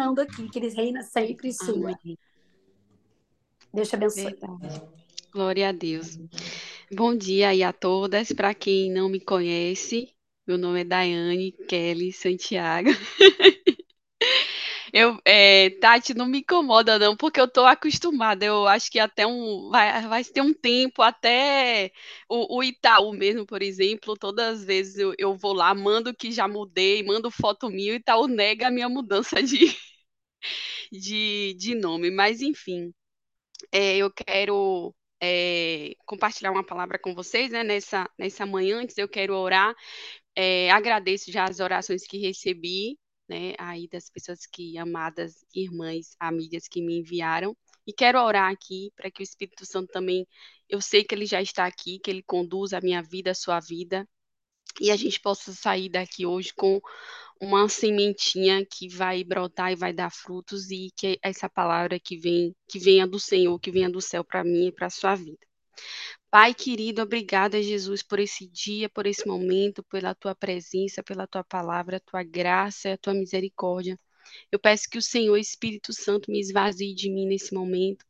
reinando aqui, que Ele reina sempre sua. Amém. Deus te abençoe. Verdade. Glória a Deus. Bom dia aí a todas. Para quem não me conhece, meu nome é Daiane Kelly Santiago. Eu, é, Tati, não me incomoda não, porque eu tô acostumada. Eu acho que até um vai, vai ter um tempo até o, o Itaú mesmo, por exemplo, todas as vezes eu, eu vou lá, mando que já mudei, mando foto minha, o Itaú nega a minha mudança de, de, de nome. Mas enfim, é, eu quero é, compartilhar uma palavra com vocês, né? Nessa, nessa manhã, antes eu quero orar. É, agradeço já as orações que recebi né, aí das pessoas que, amadas irmãs, amigas que me enviaram. E quero orar aqui para que o Espírito Santo também, eu sei que ele já está aqui, que ele conduz a minha vida, a sua vida, e a gente possa sair daqui hoje com uma sementinha que vai brotar e vai dar frutos e que essa palavra que vem, que venha do Senhor, que venha do céu para mim e para a sua vida. Pai querido, obrigada, Jesus, por esse dia, por esse momento, pela tua presença, pela tua palavra, a tua graça e a tua misericórdia. Eu peço que o Senhor Espírito Santo me esvazie de mim nesse momento.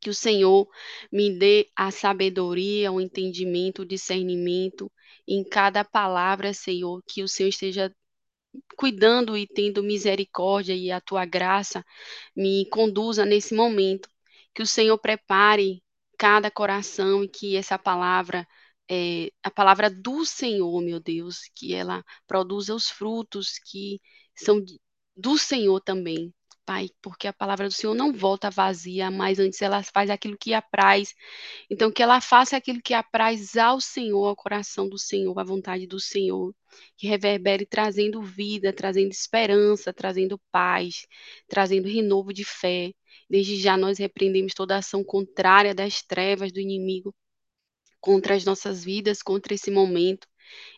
Que o Senhor me dê a sabedoria, o entendimento, o discernimento em cada palavra, Senhor. Que o Senhor esteja cuidando e tendo misericórdia e a tua graça me conduza nesse momento. Que o Senhor prepare cada coração e que essa palavra, é, a palavra do Senhor, meu Deus, que ela produza os frutos que são do Senhor também. Pai, porque a palavra do Senhor não volta vazia, mas antes ela faz aquilo que apraz. Então, que ela faça aquilo que apraz ao Senhor, ao coração do Senhor, à vontade do Senhor, que reverbere trazendo vida, trazendo esperança, trazendo paz, trazendo renovo de fé. Desde já nós repreendemos toda ação contrária das trevas do inimigo contra as nossas vidas, contra esse momento.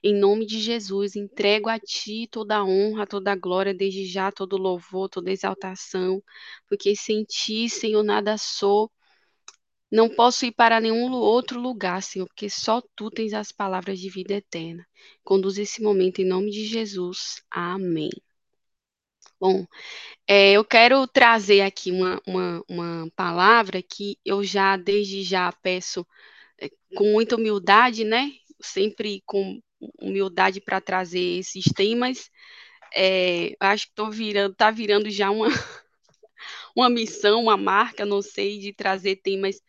Em nome de Jesus, entrego a Ti toda a honra, toda a glória, desde já todo louvor, toda exaltação, porque sem Ti, Senhor, nada sou. Não posso ir para nenhum outro lugar, Senhor, porque só Tu tens as palavras de vida eterna. Conduz esse momento em nome de Jesus. Amém. Bom, é, eu quero trazer aqui uma, uma, uma palavra que eu já, desde já, peço é, com muita humildade, né? Sempre com humildade para trazer esses temas. É, acho que estou virando, está virando já uma, uma missão, uma marca, não sei, de trazer temas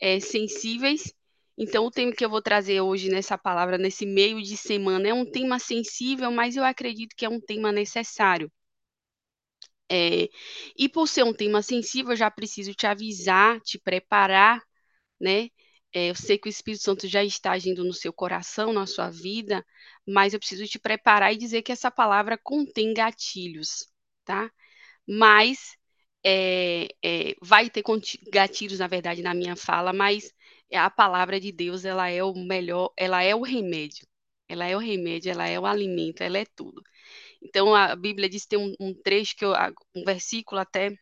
é, sensíveis. Então, o tema que eu vou trazer hoje nessa palavra, nesse meio de semana, é um tema sensível, mas eu acredito que é um tema necessário. É, e por ser um tema sensível, eu já preciso te avisar, te preparar, né? É, eu sei que o Espírito Santo já está agindo no seu coração, na sua vida, mas eu preciso te preparar e dizer que essa palavra contém gatilhos, tá? Mas é, é, vai ter gatilhos, na verdade, na minha fala, mas a palavra de Deus, ela é o melhor, ela é o remédio. Ela é o remédio, ela é o alimento, ela é tudo. Então a Bíblia diz tem um, um trecho que eu, um versículo até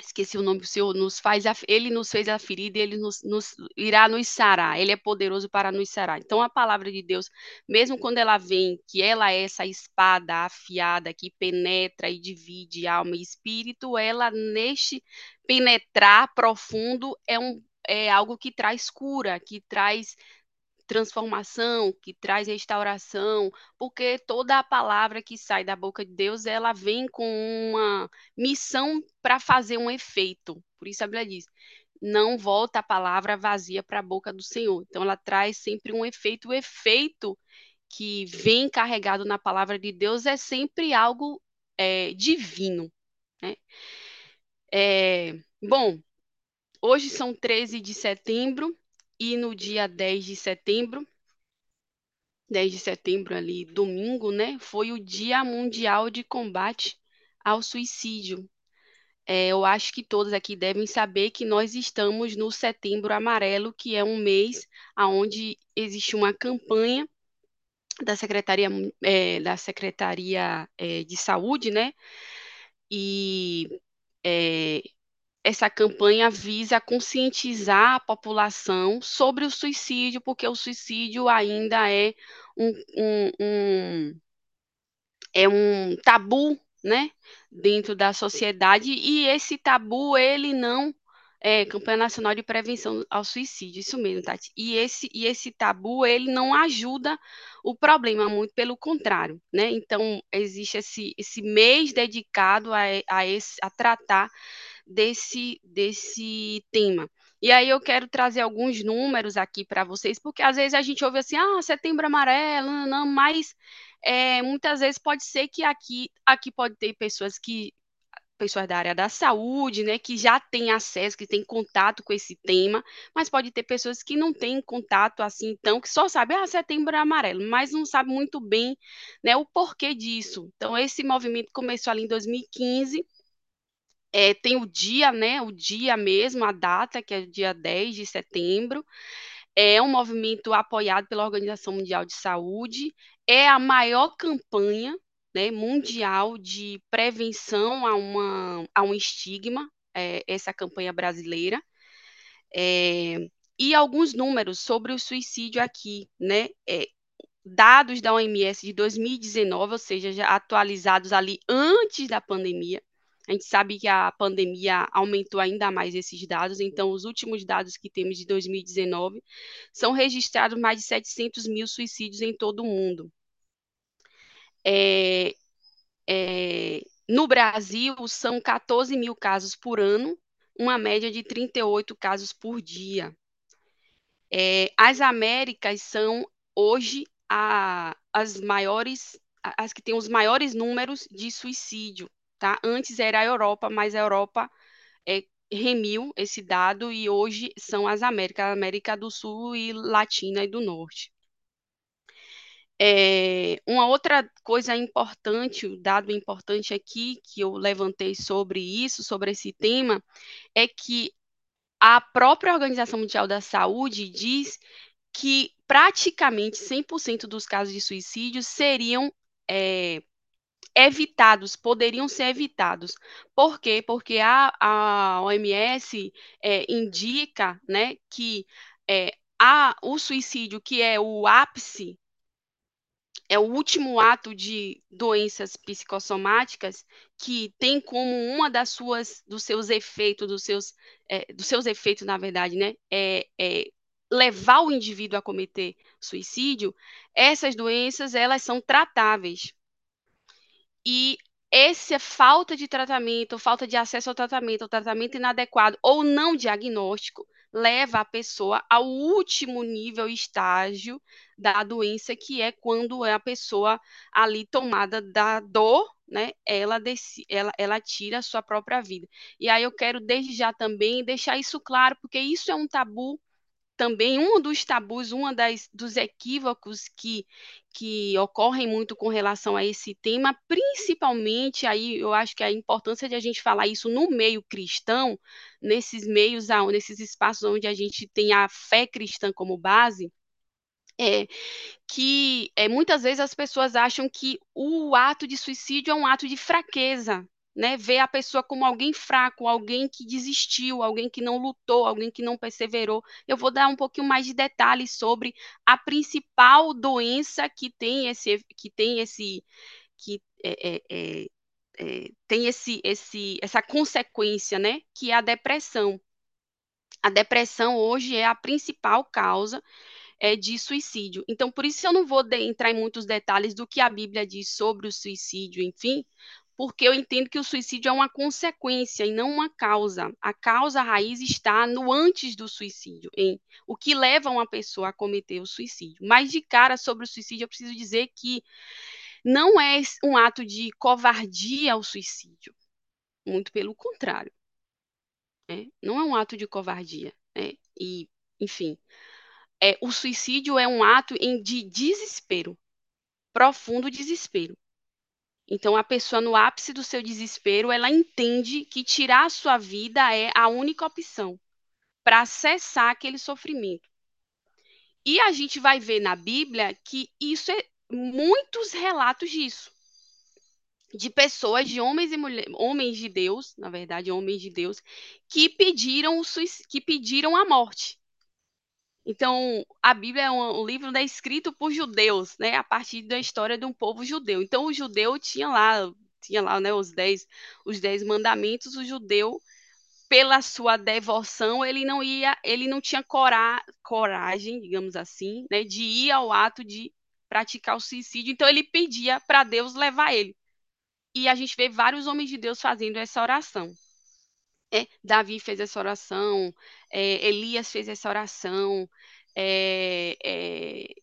esqueci o nome do Senhor, nos faz a, ele nos fez a ferida ele nos, nos, irá nos sarar, ele é poderoso para nos sarar. Então a palavra de Deus, mesmo quando ela vem, que ela é essa espada afiada que penetra e divide alma e espírito, ela neste penetrar profundo é um é algo que traz cura, que traz transformação, que traz restauração, porque toda a palavra que sai da boca de Deus, ela vem com uma missão para fazer um efeito. Por isso a Bíblia diz: não volta a palavra vazia para a boca do Senhor. Então ela traz sempre um efeito. O efeito que vem carregado na palavra de Deus é sempre algo é, divino. Né? É, bom, hoje são 13 de setembro e no dia 10 de setembro, 10 de setembro ali, domingo, né, foi o Dia Mundial de Combate ao Suicídio. É, eu acho que todos aqui devem saber que nós estamos no Setembro Amarelo, que é um mês onde existe uma campanha da Secretaria, é, da Secretaria é, de Saúde, né? E é, essa campanha visa conscientizar a população sobre o suicídio, porque o suicídio ainda é um, um, um é um tabu né, dentro da sociedade e esse tabu ele não é, campanha nacional de prevenção ao suicídio, isso mesmo, Tati. E esse e esse tabu ele não ajuda o problema, muito pelo contrário, né? Então existe esse, esse mês dedicado a, a, esse, a tratar desse desse tema. E aí eu quero trazer alguns números aqui para vocês, porque às vezes a gente ouve assim, ah, setembro amarelo, não, não mas é, muitas vezes pode ser que aqui, aqui pode ter pessoas que pessoas da área da saúde, né, que já têm acesso, que têm contato com esse tema, mas pode ter pessoas que não têm contato assim, então, que só sabem, ah, setembro amarelo, mas não sabe muito bem, né, o porquê disso. Então, esse movimento começou ali em 2015, é, tem o dia, né, o dia mesmo, a data, que é o dia 10 de setembro, é um movimento apoiado pela Organização Mundial de Saúde, é a maior campanha né, mundial de prevenção a, uma, a um estigma, é, essa campanha brasileira. É, e alguns números sobre o suicídio aqui, né? É, dados da OMS de 2019, ou seja, já atualizados ali antes da pandemia. A gente sabe que a pandemia aumentou ainda mais esses dados, então os últimos dados que temos de 2019 são registrados mais de 700 mil suicídios em todo o mundo. É, é, no Brasil, são 14 mil casos por ano, uma média de 38 casos por dia. É, as Américas são hoje a, as maiores, as que têm os maiores números de suicídio. Tá? Antes era a Europa, mas a Europa é, remiu esse dado e hoje são as Américas, América do Sul e Latina e do Norte. É, uma outra coisa importante, o dado importante aqui que eu levantei sobre isso, sobre esse tema, é que a própria Organização Mundial da Saúde diz que praticamente 100% dos casos de suicídio seriam é, evitados, poderiam ser evitados. Por quê? Porque a, a OMS é, indica né, que é, a, o suicídio, que é o ápice é o último ato de doenças psicossomáticas que tem como uma das suas dos seus efeitos dos seus é, dos seus efeitos na verdade né é, é, levar o indivíduo a cometer suicídio essas doenças elas são tratáveis e essa falta de tratamento, falta de acesso ao tratamento, ou tratamento inadequado ou não diagnóstico, leva a pessoa ao último nível, estágio da doença, que é quando é a pessoa ali tomada da dor, né? Ela, ela, ela tira a sua própria vida. E aí eu quero desde já também deixar isso claro, porque isso é um tabu também um dos tabus, um dos equívocos que, que ocorrem muito com relação a esse tema, principalmente aí eu acho que a importância de a gente falar isso no meio cristão, nesses meios, nesses espaços onde a gente tem a fé cristã como base, é que é, muitas vezes as pessoas acham que o ato de suicídio é um ato de fraqueza, né, ver a pessoa como alguém fraco, alguém que desistiu, alguém que não lutou, alguém que não perseverou. Eu vou dar um pouquinho mais de detalhes sobre a principal doença que tem esse, que tem esse, que é, é, é, é tem esse, esse, essa consequência, né, que é a depressão. A depressão hoje é a principal causa é, de suicídio. Então, por isso eu não vou entrar em muitos detalhes do que a Bíblia diz sobre o suicídio, enfim, porque eu entendo que o suicídio é uma consequência e não uma causa. A causa raiz está no antes do suicídio, em o que leva uma pessoa a cometer o suicídio. Mas de cara sobre o suicídio, eu preciso dizer que não é um ato de covardia o suicídio. Muito pelo contrário. Né? Não é um ato de covardia. Né? E, enfim, é, o suicídio é um ato em, de desespero, profundo desespero. Então, a pessoa, no ápice do seu desespero, ela entende que tirar a sua vida é a única opção para cessar aquele sofrimento. E a gente vai ver na Bíblia que isso é muitos relatos disso. De pessoas, de homens e mulheres, homens de Deus, na verdade, homens de Deus, que pediram, que pediram a morte. Então, a Bíblia é um, um livro né, escrito por judeus, né, a partir da história de um povo judeu. Então, o judeu tinha lá, tinha lá né, os, dez, os dez mandamentos, o judeu, pela sua devoção, ele não ia, ele não tinha cora, coragem, digamos assim, né, de ir ao ato de praticar o suicídio. Então ele pedia para Deus levar ele. E a gente vê vários homens de Deus fazendo essa oração. É, Davi fez essa oração, é, Elias fez essa oração, é, é,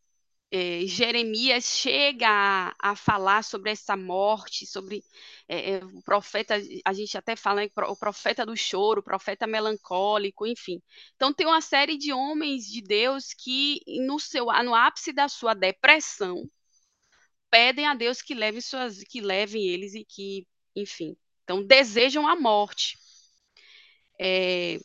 é Jeremias chega a, a, falar sobre essa morte, sobre é, o profeta, a gente até fala o profeta do choro, o profeta melancólico, enfim. Então tem uma série de homens de Deus que no seu no ápice da sua depressão pedem a Deus que leve suas que levem eles e que, enfim, então desejam a morte. É,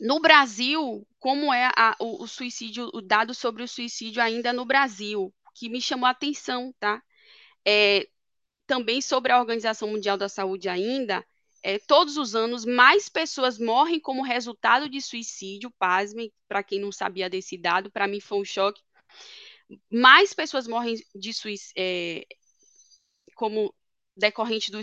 no Brasil, como é a, o, o, suicídio, o dado sobre o suicídio ainda no Brasil, que me chamou a atenção, tá? É, também sobre a Organização Mundial da Saúde ainda, é, todos os anos mais pessoas morrem como resultado de suicídio, pasmem, para quem não sabia desse dado, para mim foi um choque. Mais pessoas morrem de suicídio, é, como decorrente do,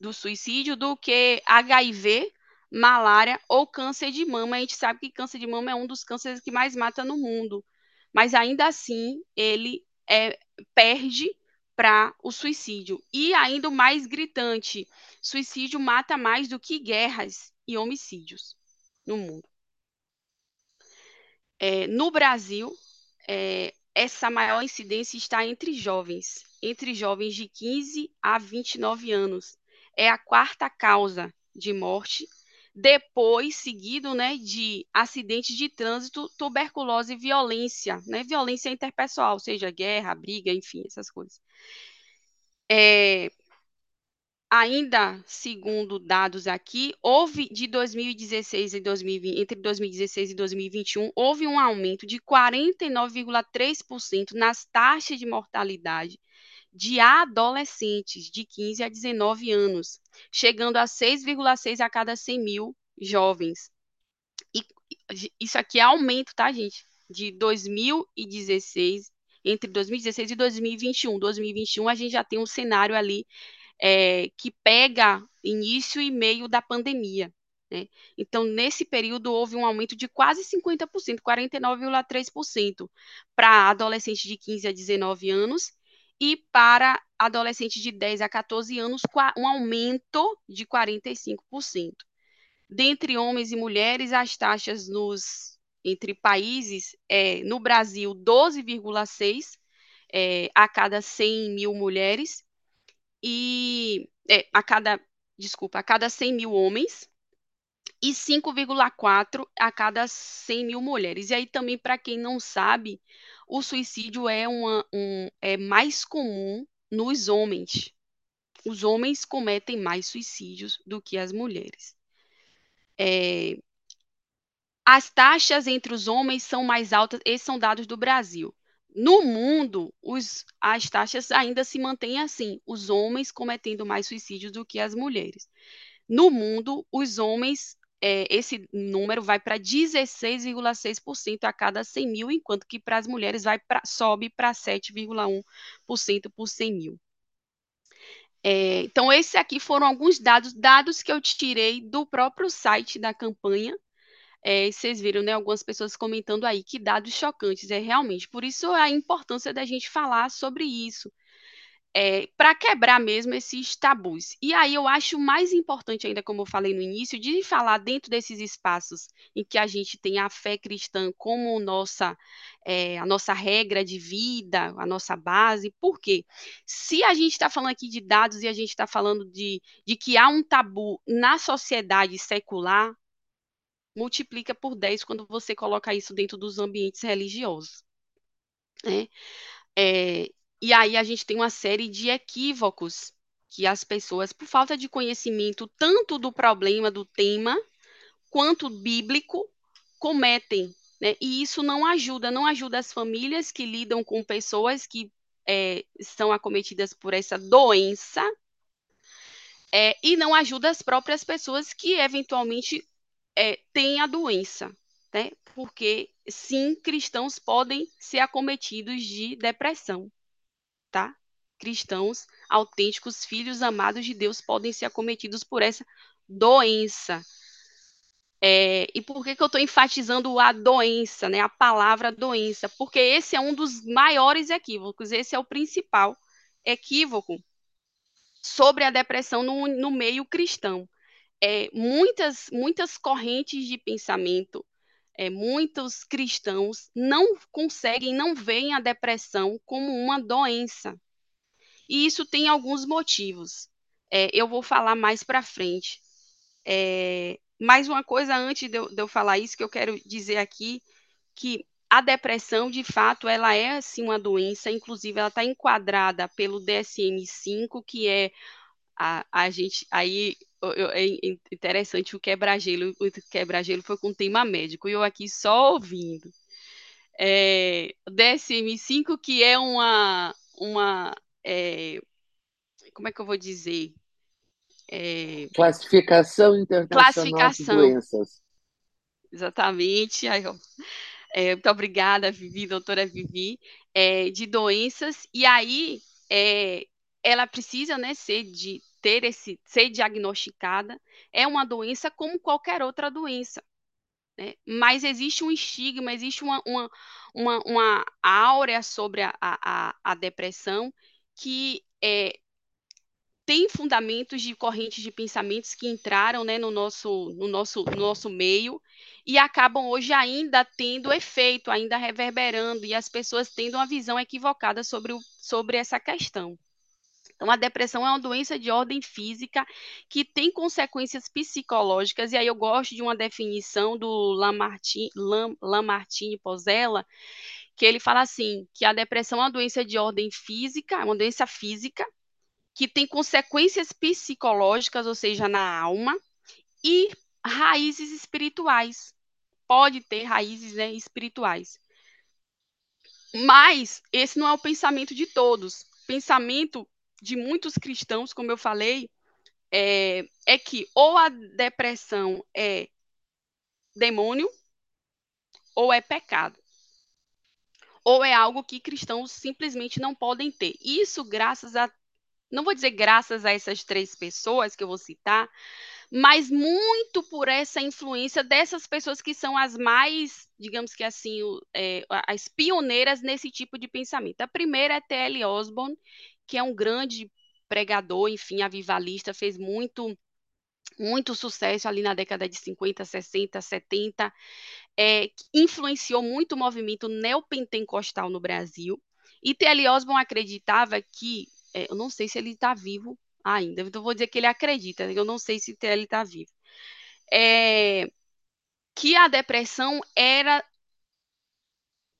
do suicídio do que HIV, malária ou câncer de mama. A gente sabe que câncer de mama é um dos cânceres que mais mata no mundo, mas ainda assim ele é, perde para o suicídio. E ainda mais gritante: suicídio mata mais do que guerras e homicídios no mundo. É, no Brasil, é, essa maior incidência está entre jovens, entre jovens de 15 a 29 anos. É a quarta causa de morte depois seguido né, de acidentes de trânsito, tuberculose e violência, né, violência interpessoal, seja guerra, briga, enfim, essas coisas. É, ainda segundo dados aqui, houve de 2016 e 2020, entre 2016 e 2021, houve um aumento de 49,3% nas taxas de mortalidade de adolescentes de 15 a 19 anos, chegando a 6,6 a cada 100 mil jovens. E isso aqui é aumento, tá, gente? De 2016, entre 2016 e 2021. 2021 a gente já tem um cenário ali é, que pega início e meio da pandemia. Né? Então, nesse período, houve um aumento de quase 50%, 49,3%, para adolescentes de 15 a 19 anos e para adolescentes de 10 a 14 anos, um aumento de 45%. Dentre homens e mulheres, as taxas nos entre países, é, no Brasil, 12,6 é, a cada 100 mil mulheres, e é, a cada, desculpa, a cada 100 mil homens, e 5,4 a cada 100 mil mulheres. E aí também, para quem não sabe, o suicídio é, uma, um, é mais comum nos homens. Os homens cometem mais suicídios do que as mulheres. É, as taxas entre os homens são mais altas, esses são dados do Brasil. No mundo, os, as taxas ainda se mantêm assim, os homens cometendo mais suicídios do que as mulheres. No mundo, os homens é, esse número vai para 16,6% a cada 100 mil, enquanto que para as mulheres vai pra, sobe para 7,1% por 100 mil. É, então, esses aqui foram alguns dados, dados que eu tirei do próprio site da campanha. É, vocês viram, né, algumas pessoas comentando aí que dados chocantes, é realmente. Por isso a importância da gente falar sobre isso, é, para quebrar mesmo esses tabus. E aí eu acho mais importante ainda, como eu falei no início, de falar dentro desses espaços em que a gente tem a fé cristã como nossa, é, a nossa regra de vida, a nossa base. Por quê? Se a gente está falando aqui de dados e a gente está falando de, de que há um tabu na sociedade secular, multiplica por 10 quando você coloca isso dentro dos ambientes religiosos. Né? É, e aí a gente tem uma série de equívocos que as pessoas, por falta de conhecimento tanto do problema, do tema, quanto bíblico, cometem. Né? E isso não ajuda, não ajuda as famílias que lidam com pessoas que é, acometidas por essa doença, é, e não ajuda as próprias pessoas que eventualmente é, têm a doença. Né? Porque, sim, cristãos podem ser acometidos de depressão tá? cristãos autênticos, filhos amados de Deus, podem ser acometidos por essa doença. É, e por que, que eu estou enfatizando a doença, né? A palavra doença? Porque esse é um dos maiores equívocos, esse é o principal equívoco sobre a depressão no, no meio cristão. É, muitas, muitas correntes de pensamento, é, muitos cristãos não conseguem, não veem a depressão como uma doença. E isso tem alguns motivos. É, eu vou falar mais para frente. É, mais uma coisa antes de eu, de eu falar isso que eu quero dizer aqui, que a depressão, de fato, ela é assim uma doença, inclusive ela está enquadrada pelo DSM-5, que é a, a gente aí é interessante o quebra-gelo, o quebra-gelo foi com tema médico, e eu aqui só ouvindo. É, DSM-5, que é uma, uma é, como é que eu vou dizer? É, classificação Internacional classificação. de Doenças. Exatamente. Aí, ó, é, muito obrigada, Vivi, doutora Vivi, é, de doenças, e aí é, ela precisa né, ser, de, ter esse, ser diagnosticada, é uma doença como qualquer outra doença. Né? Mas existe um estigma, existe uma, uma, uma, uma áurea sobre a, a, a depressão que é, tem fundamentos de correntes de pensamentos que entraram né, no, nosso, no, nosso, no nosso meio e acabam hoje ainda tendo efeito, ainda reverberando, e as pessoas tendo uma visão equivocada sobre, o, sobre essa questão. Então, a depressão é uma doença de ordem física que tem consequências psicológicas, e aí eu gosto de uma definição do Lamartine, Lamartine Pozella, que ele fala assim, que a depressão é uma doença de ordem física, é uma doença física, que tem consequências psicológicas, ou seja, na alma, e raízes espirituais. Pode ter raízes né, espirituais. Mas esse não é o pensamento de todos. Pensamento de muitos cristãos, como eu falei, é, é que ou a depressão é demônio ou é pecado. Ou é algo que cristãos simplesmente não podem ter. Isso graças a não vou dizer graças a essas três pessoas que eu vou citar, mas muito por essa influência dessas pessoas que são as mais, digamos que assim, é, as pioneiras nesse tipo de pensamento. A primeira é T.L. Osborne, que é um grande pregador, enfim, avivalista, fez muito muito sucesso ali na década de 50, 60, 70, é, influenciou muito o movimento neopentecostal no Brasil. E T.L. Osborne acreditava que é, eu não sei se ele está vivo ainda, então vou dizer que ele acredita, eu não sei se ele está vivo. É, que a depressão era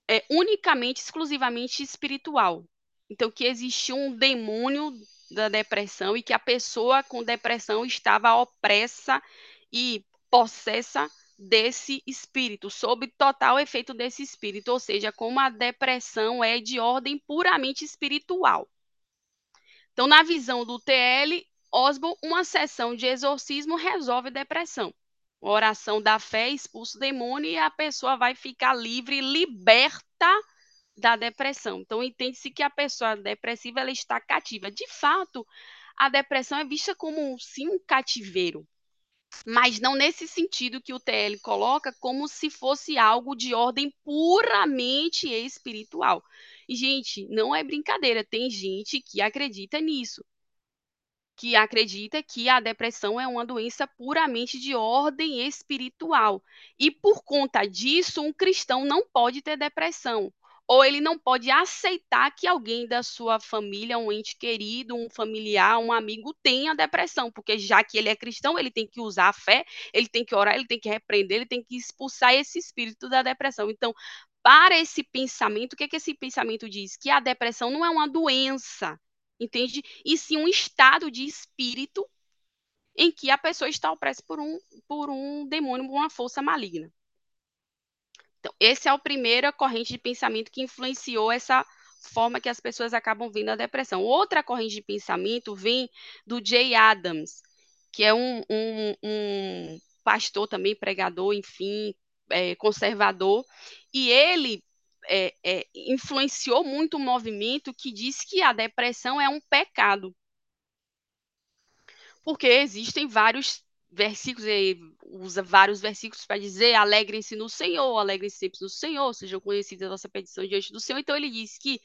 é, unicamente, exclusivamente espiritual. Então, que existia um demônio da depressão e que a pessoa com depressão estava opressa e possessa desse espírito, sob total efeito desse espírito, ou seja, como a depressão é de ordem puramente espiritual. Então, na visão do TL, Osborne, uma sessão de exorcismo resolve depressão. Oração da fé expulsa o demônio e a pessoa vai ficar livre, liberta da depressão. Então, entende-se que a pessoa depressiva ela está cativa. De fato, a depressão é vista como sim um cativeiro, mas não nesse sentido que o TL coloca, como se fosse algo de ordem puramente espiritual. E, gente, não é brincadeira, tem gente que acredita nisso. Que acredita que a depressão é uma doença puramente de ordem espiritual. E por conta disso, um cristão não pode ter depressão ou ele não pode aceitar que alguém da sua família, um ente querido, um familiar, um amigo tenha depressão, porque já que ele é cristão, ele tem que usar a fé, ele tem que orar, ele tem que repreender, ele tem que expulsar esse espírito da depressão. Então, para esse pensamento, o que, é que esse pensamento diz? Que a depressão não é uma doença, entende? E sim um estado de espírito em que a pessoa está opressa por um, por um demônio, uma força maligna. Então, esse é o primeira corrente de pensamento que influenciou essa forma que as pessoas acabam vendo a depressão. Outra corrente de pensamento vem do Jay Adams, que é um, um, um pastor também, pregador, enfim, é, conservador, e ele é, é, influenciou muito o movimento que diz que a depressão é um pecado. Porque existem vários versículos, ele usa vários versículos para dizer alegrem-se no Senhor, alegrem-se sempre no Senhor, sejam conhecidas a nossa petição diante do Senhor. Então ele diz que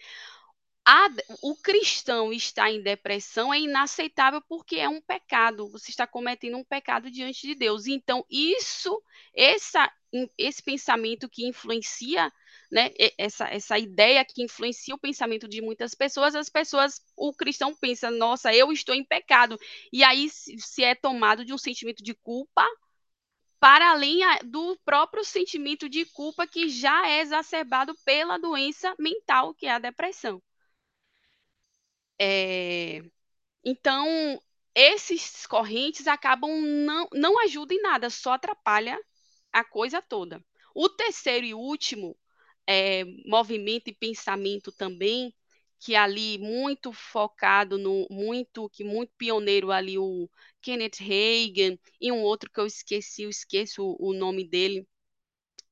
a, o cristão estar em depressão é inaceitável porque é um pecado. Você está cometendo um pecado diante de Deus. Então, isso, essa, esse pensamento que influencia, né, essa, essa ideia que influencia o pensamento de muitas pessoas, as pessoas, o cristão pensa, nossa, eu estou em pecado. E aí se, é tomado de um sentimento de culpa, para além do próprio sentimento de culpa que já é exacerbado pela doença mental, que é a depressão. É, então, esses correntes acabam não, não ajudam em nada, só atrapalha a coisa toda. O terceiro e último é, movimento e pensamento também, que ali muito focado no muito que muito pioneiro ali o Kenneth Reagan e um outro que eu esqueci, eu esqueço o, o nome dele,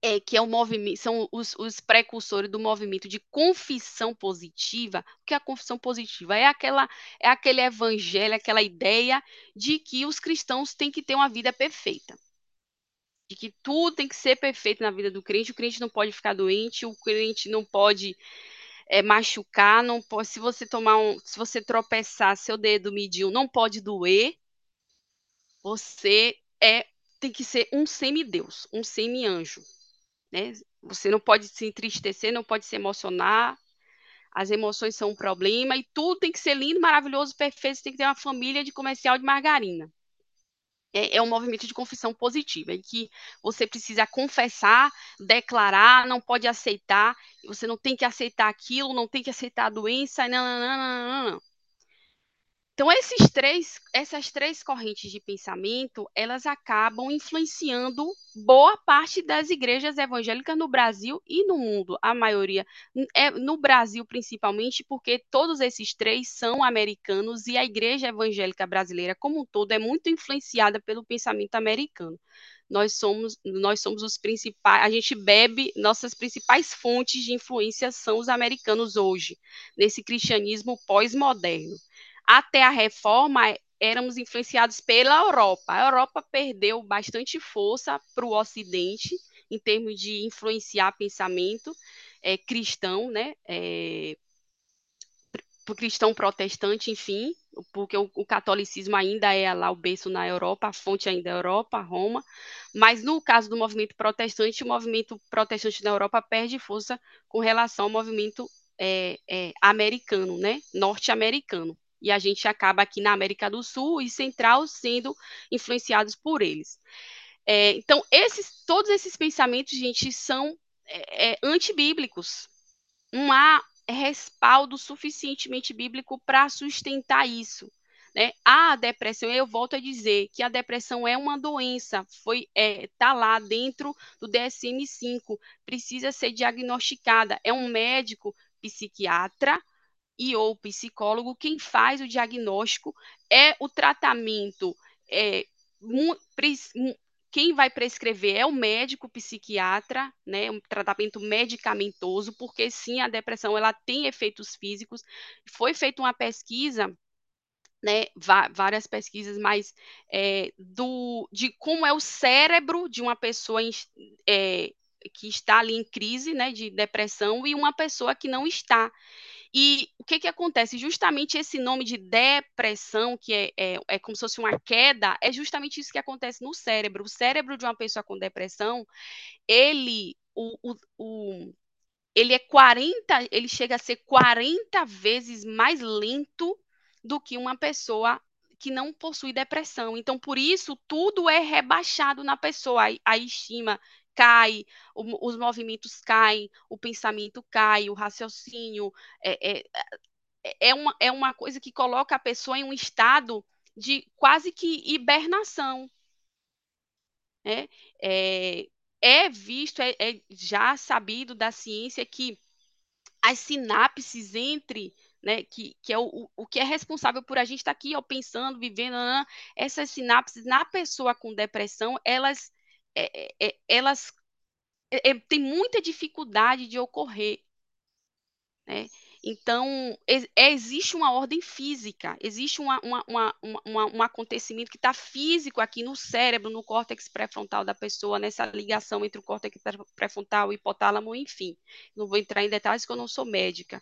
é, que é o movimento, são os, os, precursores do movimento de confissão positiva. O que é a confissão positiva? É aquela, é aquele evangelho, aquela ideia de que os cristãos têm que ter uma vida perfeita. De que tudo tem que ser perfeito na vida do crente, o crente não pode ficar doente, o crente não pode é, machucar, não pode, se você tomar um, se você tropeçar, seu dedo mediu, não pode doer. Você é tem que ser um semideus, um semi-anjo. Né? Você não pode se entristecer, não pode se emocionar. As emoções são um problema e tudo tem que ser lindo, maravilhoso, perfeito. Você tem que ter uma família de comercial de margarina. É, é um movimento de confissão positiva, em que você precisa confessar, declarar, não pode aceitar, você não tem que aceitar aquilo, não tem que aceitar a doença, não, não, não, não, não. Então, esses três, essas três correntes de pensamento, elas acabam influenciando boa parte das igrejas evangélicas no Brasil e no mundo. A maioria, é, no Brasil principalmente, porque todos esses três são americanos e a igreja evangélica brasileira como um todo é muito influenciada pelo pensamento americano. Nós somos, nós somos os principais, a gente bebe, nossas principais fontes de influência são os americanos hoje, nesse cristianismo pós-moderno até a reforma éramos influenciados pela Europa. A Europa perdeu bastante força para o Ocidente em termos de influenciar pensamento é, cristão, né? É, cristão protestante, enfim, porque o, o, catolicismo ainda é lá o berço na Europa, a fonte ainda é Europa, Roma, mas no caso do movimento protestante, o movimento protestante na Europa perde força com relação ao movimento é, é, americano, né, norte-americano e a gente acaba aqui na América do Sul e Central sendo influenciados por eles. É, então, esses, todos esses pensamentos, gente, são é, é antibíblicos. Não há respaldo suficientemente bíblico para sustentar isso. Né? A depressão, eu volto a dizer que a depressão é uma doença, foi é, tá lá dentro do DSM-5, precisa ser diagnosticada. É um médico psiquiatra e ou psicólogo, quem faz o diagnóstico é o tratamento. É, quem vai prescrever é o médico psiquiatra, né, um tratamento medicamentoso, porque sim, a depressão ela tem efeitos físicos. Foi feita uma pesquisa né, várias pesquisas, mas é, do, de como é o cérebro de uma pessoa é, que está ali em crise, né, de depressão, e uma pessoa que não está. E o que, que acontece? Justamente esse nome de depressão, que é, é, é, como se fosse uma queda, é justamente isso que acontece no cérebro. O cérebro de uma pessoa com depressão, ele, o, o, o, ele é 40, ele chega a ser 40 vezes mais lento do que uma pessoa que não possui depressão. Então, por isso, tudo é rebaixado na pessoa. A, a estima cai, o, os movimentos caem, o pensamento cai, o raciocínio. É, é, é, uma, é uma coisa que coloca a pessoa em um estado de quase que hibernação. É, é, é visto, é, é já sabido da ciência que as sinapses entre né, que, que é o, o que é responsável por a gente estar aqui ó, pensando, vivendo, essas sinapses na pessoa com depressão, elas é, é, é, elas é, é, tem muita dificuldade de ocorrer. Né? Então, é, existe uma ordem física, existe uma, uma, uma, um acontecimento que está físico aqui no cérebro, no córtex pré-frontal da pessoa, nessa ligação entre o córtex pré-frontal e hipotálamo, enfim. Não vou entrar em detalhes, porque eu não sou médica.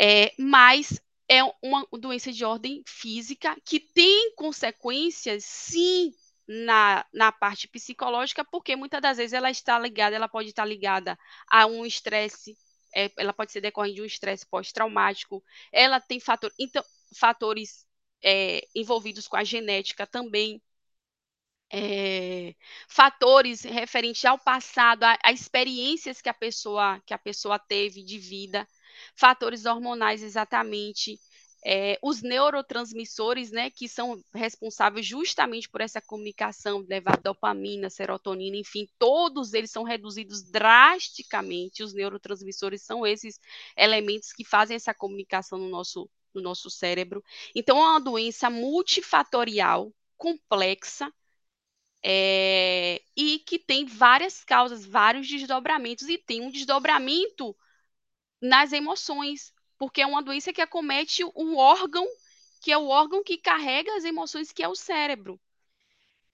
É, mas é uma doença de ordem física que tem consequências, sim, na, na parte psicológica, porque muitas das vezes ela está ligada, ela pode estar ligada a um estresse é, ela pode ser decorrente de um estresse pós-traumático, ela tem fator, então, fatores é, envolvidos com a genética também, é, fatores referentes ao passado, a, a, experiências que a pessoa que a pessoa teve de vida, fatores hormonais exatamente, é, os neurotransmissores, né, que são responsáveis justamente por essa comunicação, levar dopamina, serotonina, enfim, todos eles são reduzidos drasticamente. Os neurotransmissores são esses elementos que fazem essa comunicação no nosso, no nosso cérebro. Então, é uma doença multifatorial, complexa, é, e que tem várias causas, vários desdobramentos, e tem um desdobramento nas emoções, porque é uma doença que acomete um órgão, que é o órgão que carrega as emoções, que é o cérebro.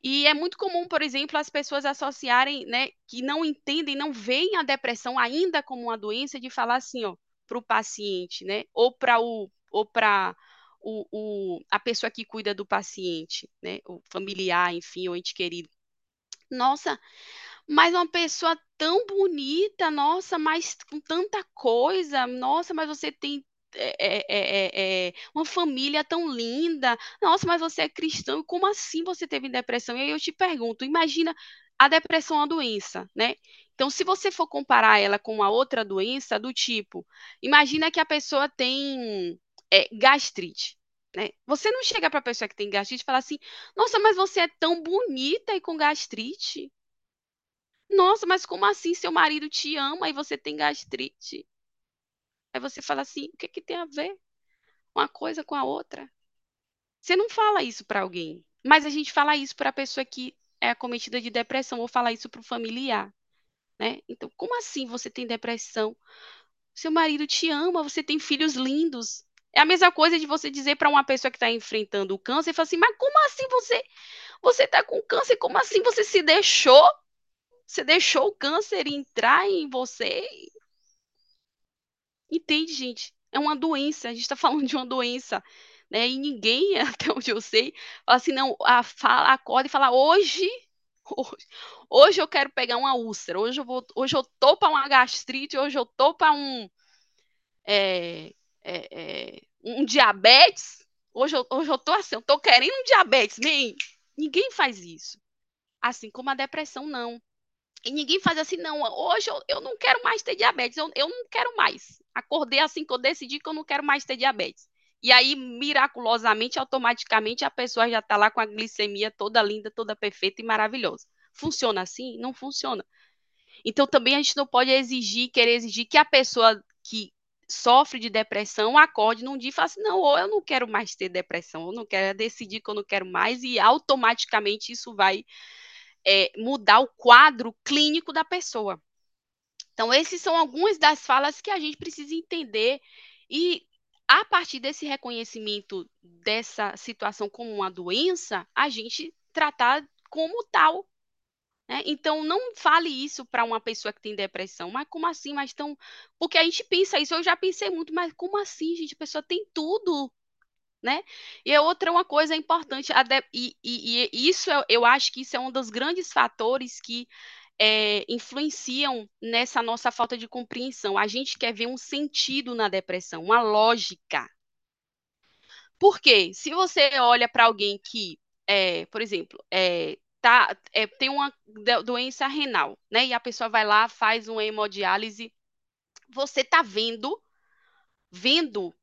E é muito comum, por exemplo, as pessoas associarem, né, que não entendem, não veem a depressão ainda como uma doença, de falar assim, ó, para o paciente, né, ou para o, ou para o, o, a pessoa que cuida do paciente, né, o familiar, enfim, o ente querido. Nossa, mas uma pessoa tão bonita, nossa, mas com tanta coisa, nossa, mas você tem é, é, é, uma família tão linda, nossa, mas você é cristão, como assim você teve depressão? E aí eu te pergunto, imagina a depressão é uma doença, né? Então, se você for comparar ela com uma outra doença do tipo, imagina que a pessoa tem é, gastrite. Né? Você não chega para a pessoa que tem gastrite e fala assim: Nossa, mas você é tão bonita e com gastrite. Nossa, mas como assim seu marido te ama e você tem gastrite? Aí você fala assim: o que, que tem a ver uma coisa com a outra? Você não fala isso para alguém, mas a gente fala isso para a pessoa que é acometida de depressão ou fala isso para o familiar. Né? Então, como assim você tem depressão? Seu marido te ama, você tem filhos lindos. É a mesma coisa de você dizer para uma pessoa que está enfrentando o câncer e falar assim: mas como assim você você está com câncer? Como assim você se deixou você deixou o câncer entrar em você. Entende, gente? É uma doença. A gente está falando de uma doença. Né? E ninguém, até onde eu sei, fala assim, não, a, fala, acorda e fala, hoje, hoje, hoje eu quero pegar uma úlcera, hoje eu, vou, hoje eu tô para uma gastrite, hoje eu tô para um, é, é, é, um diabetes, hoje eu, hoje eu tô assim, eu tô querendo um diabetes, nem, ninguém faz isso. Assim como a depressão, não. E ninguém faz assim, não. Hoje eu, eu não quero mais ter diabetes. Eu, eu não quero mais. Acordei assim que eu decidi que eu não quero mais ter diabetes. E aí, miraculosamente, automaticamente, a pessoa já está lá com a glicemia toda linda, toda perfeita e maravilhosa. Funciona assim? Não funciona. Então, também a gente não pode exigir, querer exigir que a pessoa que sofre de depressão acorde num dia e fale assim, não, ou eu não quero mais ter depressão, eu não quero decidir que eu não quero mais, e automaticamente isso vai é, mudar o quadro clínico da pessoa. Então, esses são algumas das falas que a gente precisa entender e a partir desse reconhecimento dessa situação como uma doença, a gente tratar como tal. Né? Então, não fale isso para uma pessoa que tem depressão. Mas como assim? Mas tão... Porque a gente pensa isso, eu já pensei muito, mas como assim, gente? A pessoa tem tudo né? E a outra uma coisa importante, e, e, e isso eu, eu acho que isso é um dos grandes fatores que é, influenciam nessa nossa falta de compreensão. A gente quer ver um sentido na depressão, uma lógica. Por quê? Se você olha para alguém que, é, por exemplo, é, tá, é, tem uma doença renal, né? E a pessoa vai lá, faz uma hemodiálise, você está vendo, vendo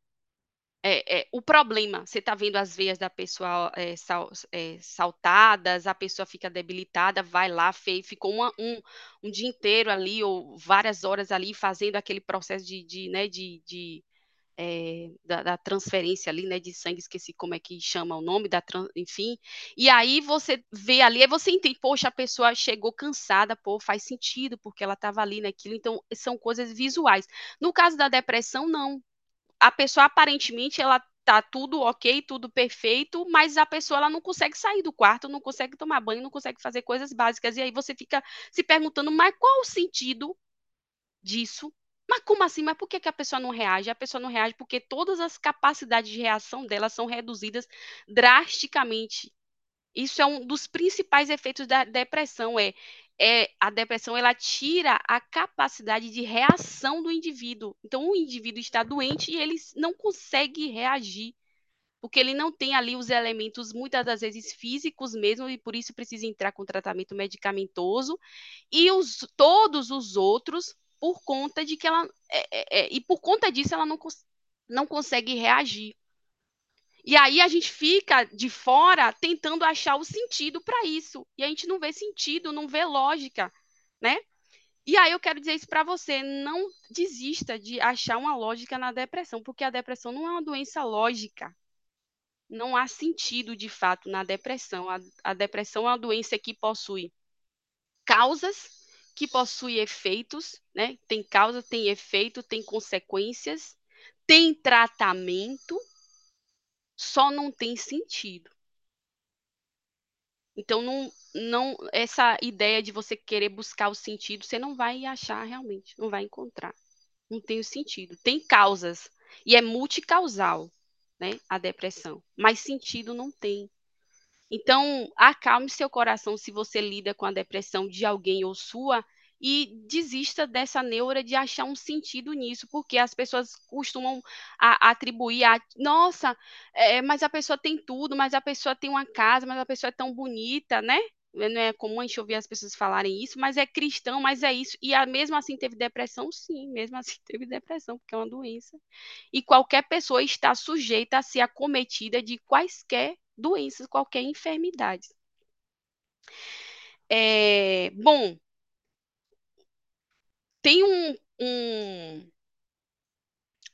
é, é, o problema, você está vendo as veias da pessoa é, sal, é, saltadas, a pessoa fica debilitada, vai lá, fez, ficou uma, um, um dia inteiro ali, ou várias horas ali, fazendo aquele processo de, de, né, de, de é, da, da, transferência ali, né, de sangue, esqueci como é que chama o nome, da enfim. E aí você vê ali, aí você entende, poxa, a pessoa chegou cansada, pô, faz sentido, porque ela estava ali naquilo, então são coisas visuais. No caso da depressão, não. A pessoa aparentemente ela tá tudo ok, tudo perfeito, mas a pessoa ela não consegue sair do quarto, não consegue tomar banho, não consegue fazer coisas básicas. E aí você fica se perguntando, mas qual o sentido disso? Mas como assim? Mas por que, que a pessoa não reage? A pessoa não reage porque todas as capacidades de reação dela são reduzidas drasticamente. Isso é um dos principais efeitos da depressão, é, é a depressão ela tira a capacidade de reação do indivíduo. Então o indivíduo está doente e ele não consegue reagir porque ele não tem ali os elementos, muitas das vezes físicos mesmo, e por isso precisa entrar com tratamento medicamentoso, e os, todos os outros por conta de que ela. É, é, é, e por conta disso ela não, não consegue reagir. E aí a gente fica de fora tentando achar o sentido para isso. E a gente não vê sentido, não vê lógica, né? E aí eu quero dizer isso para você, não desista de achar uma lógica na depressão, porque a depressão não é uma doença lógica. Não há sentido de fato na depressão. A, a depressão é uma doença que possui causas que possui efeitos, né? Tem causa, tem efeito, tem consequências, tem tratamento, só não tem sentido. Então não, não essa ideia de você querer buscar o sentido, você não vai achar realmente, não vai encontrar. Não tem o sentido. Tem causas e é multicausal, né, a depressão, mas sentido não tem. Então, acalme seu coração se você lida com a depressão de alguém ou sua e desista dessa neura de achar um sentido nisso, porque as pessoas costumam a, atribuir a, nossa, é, mas a pessoa tem tudo, mas a pessoa tem uma casa, mas a pessoa é tão bonita, né? Não é comum a gente ouvir as pessoas falarem isso, mas é cristão, mas é isso. E a, mesmo assim teve depressão? Sim, mesmo assim teve depressão, porque é uma doença. E qualquer pessoa está sujeita a ser acometida de quaisquer doenças, qualquer enfermidade. É, bom, tem um, um,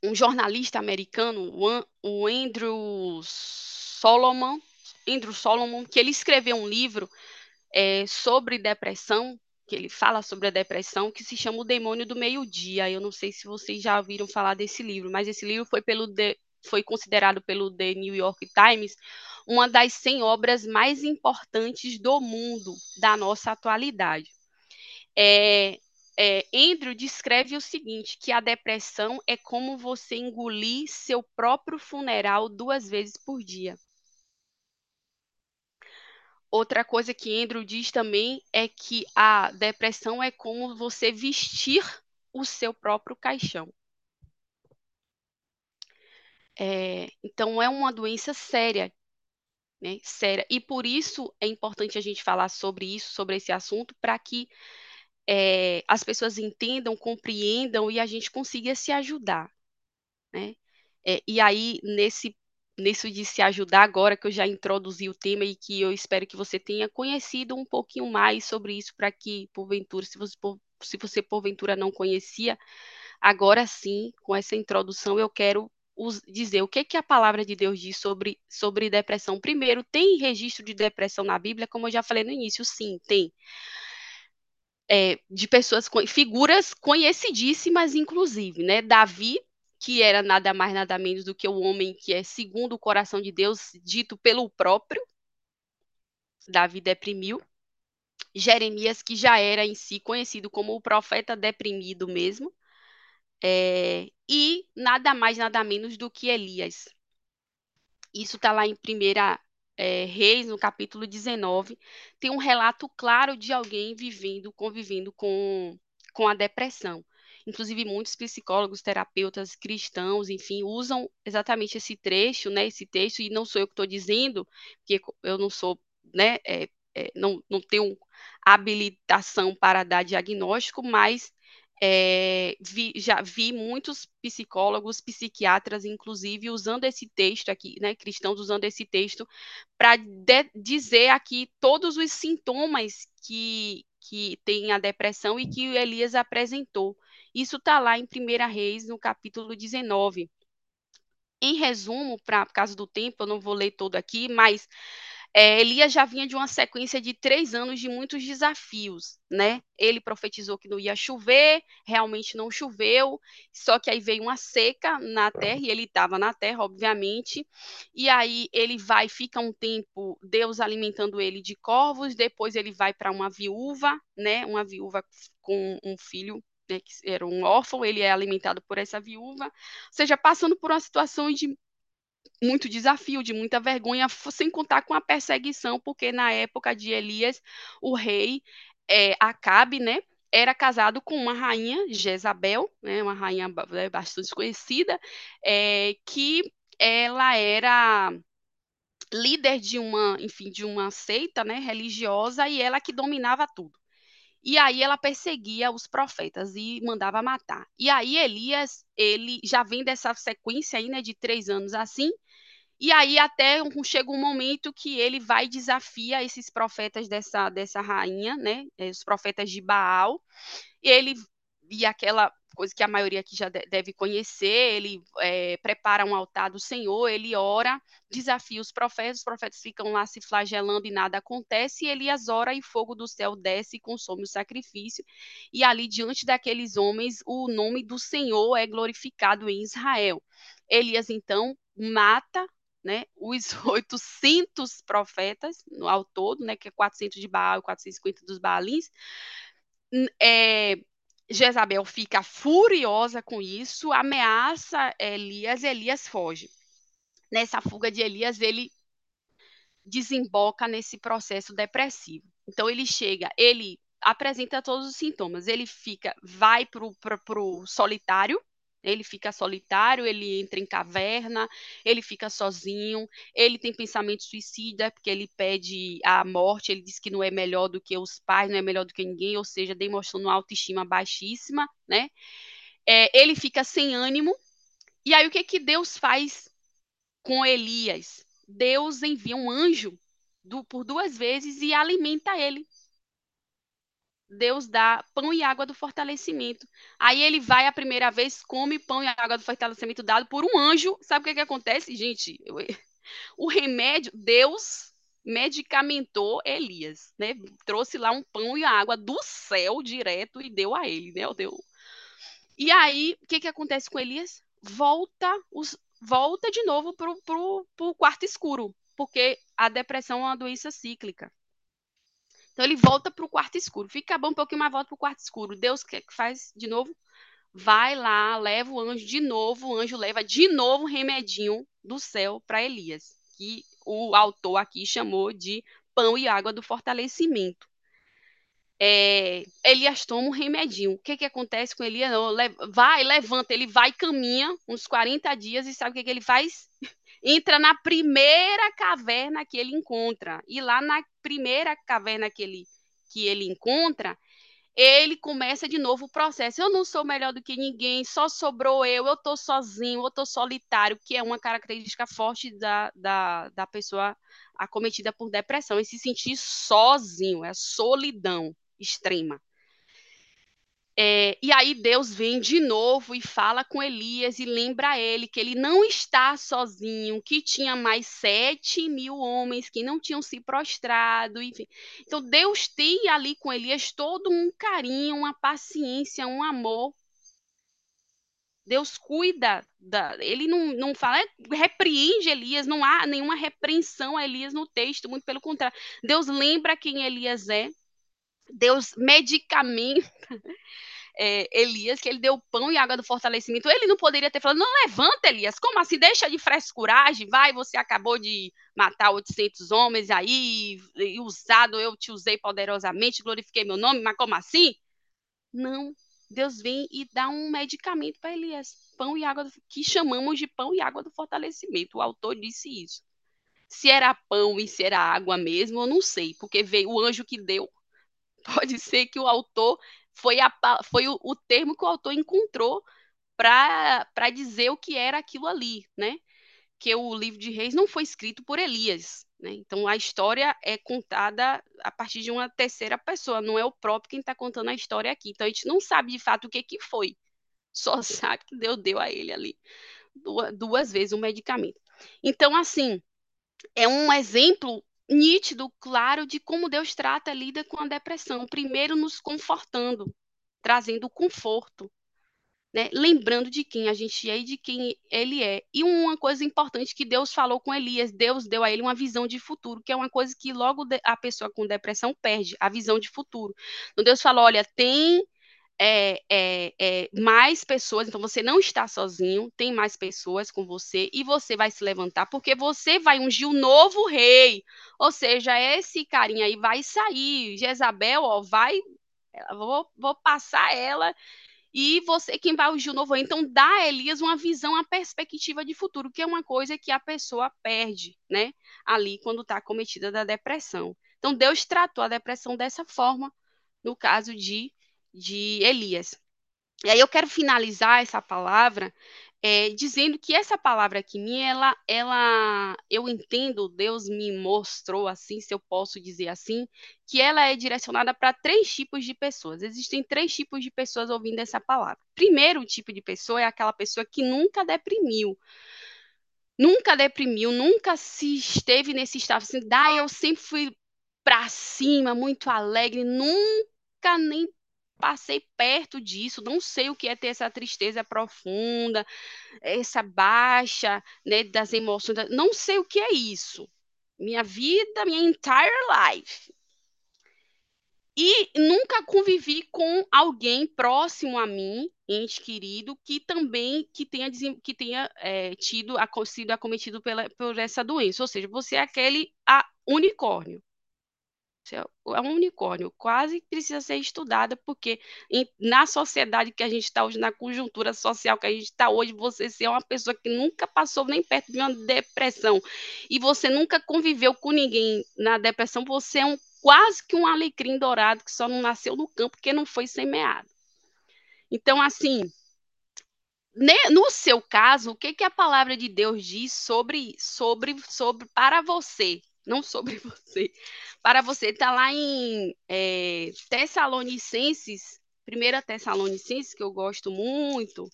um jornalista americano, o Andrew Solomon, Andrew Solomon, que ele escreveu um livro é, sobre depressão, que ele fala sobre a depressão, que se chama O Demônio do Meio-Dia. Eu não sei se vocês já ouviram falar desse livro, mas esse livro foi, pelo The, foi considerado pelo The New York Times uma das 100 obras mais importantes do mundo da nossa atualidade. É, é, Andrew descreve o seguinte: que a depressão é como você engolir seu próprio funeral duas vezes por dia. Outra coisa que Andrew diz também é que a depressão é como você vestir o seu próprio caixão. É, então, é uma doença séria né, séria. E por isso é importante a gente falar sobre isso, sobre esse assunto, para que é, as pessoas entendam, compreendam e a gente consiga se ajudar. Né? É, e aí, nesse nisso de se ajudar agora que eu já introduzi o tema e que eu espero que você tenha conhecido um pouquinho mais sobre isso para que porventura se você se você porventura não conhecia agora sim com essa introdução eu quero dizer o que, que a palavra de Deus diz sobre, sobre depressão. Primeiro, tem registro de depressão na Bíblia, como eu já falei no início, sim, tem. É, de pessoas, figuras conhecidíssimas, inclusive, né? Davi, que era nada mais, nada menos do que o homem que é segundo o coração de Deus, dito pelo próprio. Davi deprimiu. Jeremias, que já era em si conhecido como o profeta deprimido mesmo. É, e nada mais, nada menos do que Elias. Isso está lá em 1 é, Reis, no capítulo 19. Tem um relato claro de alguém vivendo, convivendo com, com a depressão. Inclusive, muitos psicólogos, terapeutas, cristãos, enfim, usam exatamente esse trecho, né, esse texto, e não sou eu que estou dizendo, porque eu não sou, né, é, é, não, não tenho habilitação para dar diagnóstico, mas é, vi, já vi muitos psicólogos, psiquiatras, inclusive, usando esse texto aqui, né, cristãos usando esse texto, para dizer aqui todos os sintomas que, que tem a depressão e que Elias apresentou. Isso está lá em 1 Reis, no capítulo 19. Em resumo, para por causa do tempo, eu não vou ler todo aqui, mas é, Elias já vinha de uma sequência de três anos de muitos desafios, né? Ele profetizou que não ia chover, realmente não choveu, só que aí veio uma seca na terra, e ele estava na terra, obviamente, e aí ele vai, fica um tempo, Deus alimentando ele de corvos, depois ele vai para uma viúva, né? Uma viúva com um filho né, que era um órfão, ele é alimentado por essa viúva, ou seja, passando por uma situação de muito desafio, de muita vergonha, sem contar com a perseguição, porque na época de Elias, o rei é, Acabe, né, era casado com uma rainha, Jezabel, né, uma rainha né, bastante conhecida, é, que ela era líder de uma, enfim, de uma seita, né, religiosa e ela que dominava tudo. E aí ela perseguia os profetas e mandava matar. E aí Elias, ele já vem dessa sequência aí, né, de três anos assim. E aí até chega um momento que ele vai desafia esses profetas dessa, dessa rainha, né, eh, os profetas de Baal. E ele e aquela coisa que a maioria aqui já deve conhecer, ele é, prepara um altar do Senhor, ele ora, desafia os profetas, os profetas ficam lá se flagelando e nada acontece, e Elias ora e fogo do céu desce e consome o sacrifício, e ali diante daqueles homens o nome do Senhor é glorificado em Israel. Elias então mata né, os 800 profetas ao todo, né, que é 400 de Baal e 450 dos Baalins, é, Jezabel fica furiosa com isso, ameaça Elias, Elias foge. Nessa fuga de Elias, ele desemboca nesse processo depressivo. Então ele chega, ele apresenta todos os sintomas. Ele fica, vai para o solitário, ele fica solitário, ele entra em caverna, ele fica sozinho, ele tem pensamento suicida, porque ele pede a morte, ele diz que não é melhor do que os pais, não é melhor do que ninguém, ou seja, demonstrando uma autoestima baixíssima, né? É, ele fica sem ânimo. E aí o que que Deus faz com Elias? Deus envia um anjo do, por duas vezes e alimenta ele. Deus dá pão e água do fortalecimento. Aí ele vai a primeira vez, come pão e água do fortalecimento dado por um anjo. Sabe o que, que acontece, gente? O remédio, Deus medicamentou Elias, né? Trouxe lá um pão e água do céu direto e deu a ele, né? Deu. E aí, o que, que acontece com Elias? Volta, os, volta de novo para o quarto escuro, porque a depressão é uma doença cíclica. Então ele volta para o quarto escuro. Fica bom um pouquinho, mas volta para o quarto escuro. Deus que faz de novo? Vai lá, leva o anjo de novo. O anjo leva de novo o remedinho do céu para Elias, que o autor aqui chamou de pão e água do fortalecimento. É, Elias toma um remedinho. O que, que acontece com Elias? Vai, levanta, ele vai, caminha uns 40 dias e sabe o que, que ele faz? entra na primeira caverna que ele encontra. E lá na primeira caverna que ele, que ele encontra, ele começa de novo o processo. Eu não sou melhor do que ninguém, só sobrou eu, eu estou sozinho, eu estou solitário, que é uma característica forte da, da, da pessoa acometida por depressão, e se sentir sozinho, é solidão extrema. É, e aí Deus vem de novo e fala com Elias e lembra ele que ele não está sozinho, que tinha mais sete mil homens que não tinham se prostrado, enfim. Então Deus tem ali com Elias todo um carinho, uma paciência, um amor. Deus cuida da. Ele não, não fala, repreende Elias, não há nenhuma repreensão a Elias no texto, muito pelo contrário. Deus lembra quem Elias é, Deus medicamenta é, Elias, que ele deu pão e água do fortalecimento. Ele não poderia ter falado, não, levanta, Elias, como assim? Deixa de frescuragem, vai, você acabou de matar 800 homens aí, e usado, eu te usei poderosamente, glorifiquei meu nome, mas como assim? Não, Deus vem e dá um medicamento para Elias, pão e água, do, que chamamos de pão e água do fortalecimento. O autor disse isso. Se era pão e se era água mesmo, eu não sei, porque veio o anjo que deu pode ser que o autor foi, a, foi o, o termo que o autor encontrou para dizer o que era aquilo ali, né? Que o livro de Reis não foi escrito por Elias, né? Então a história é contada a partir de uma terceira pessoa, não é o próprio quem está contando a história aqui. Então a gente não sabe de fato o que que foi, só sabe que Deus deu a ele ali duas vezes o medicamento. Então, assim, é um exemplo nítido, claro, de como Deus trata, lida com a depressão. Primeiro, nos confortando, trazendo conforto, né? lembrando de quem a gente é e de quem ele é. E uma coisa importante que Deus falou com Elias, Deus deu a ele uma visão de futuro, que é uma coisa que logo a pessoa com depressão perde, a visão de futuro. Então Deus falou, olha, tem é, é, é, mais pessoas, então você não está sozinho, tem mais pessoas com você e você vai se levantar, porque você vai ungir o novo rei. Ou seja, esse carinha aí vai sair. Jezabel, ó, vai. Vou, vou passar ela e você quem vai ungir o novo rei. Então, dá a Elias uma visão, uma perspectiva de futuro, que é uma coisa que a pessoa perde, né? Ali, quando está cometida da depressão. Então, Deus tratou a depressão dessa forma, no caso de de Elias. E aí eu quero finalizar essa palavra é, dizendo que essa palavra aqui minha, ela, ela, eu entendo, Deus me mostrou assim, se eu posso dizer assim, que ela é direcionada para três tipos de pessoas. Existem três tipos de pessoas ouvindo essa palavra. Primeiro tipo de pessoa é aquela pessoa que nunca deprimiu. Nunca deprimiu, nunca se esteve nesse estado assim, ah, eu sempre fui para cima, muito alegre, nunca nem passei perto disso, não sei o que é ter essa tristeza profunda, essa baixa né, das emoções, não sei o que é isso. Minha vida, minha entire life. E nunca convivi com alguém próximo a mim, ente querido, que também que tenha, que tenha é, tido, sido acometido pela, por essa doença. Ou seja, você é aquele a, unicórnio. É, é um unicórnio, quase precisa ser estudada, porque em, na sociedade que a gente está hoje, na conjuntura social que a gente está hoje, você ser uma pessoa que nunca passou nem perto de uma depressão e você nunca conviveu com ninguém na depressão, você é um, quase que um alecrim dourado que só não nasceu no campo porque não foi semeado. Então, assim, no seu caso, o que, que a palavra de Deus diz sobre, sobre, sobre para você? Não sobre você, para você estar tá lá em é, Tessalonicenses, 1 Tessalonicenses, que eu gosto muito,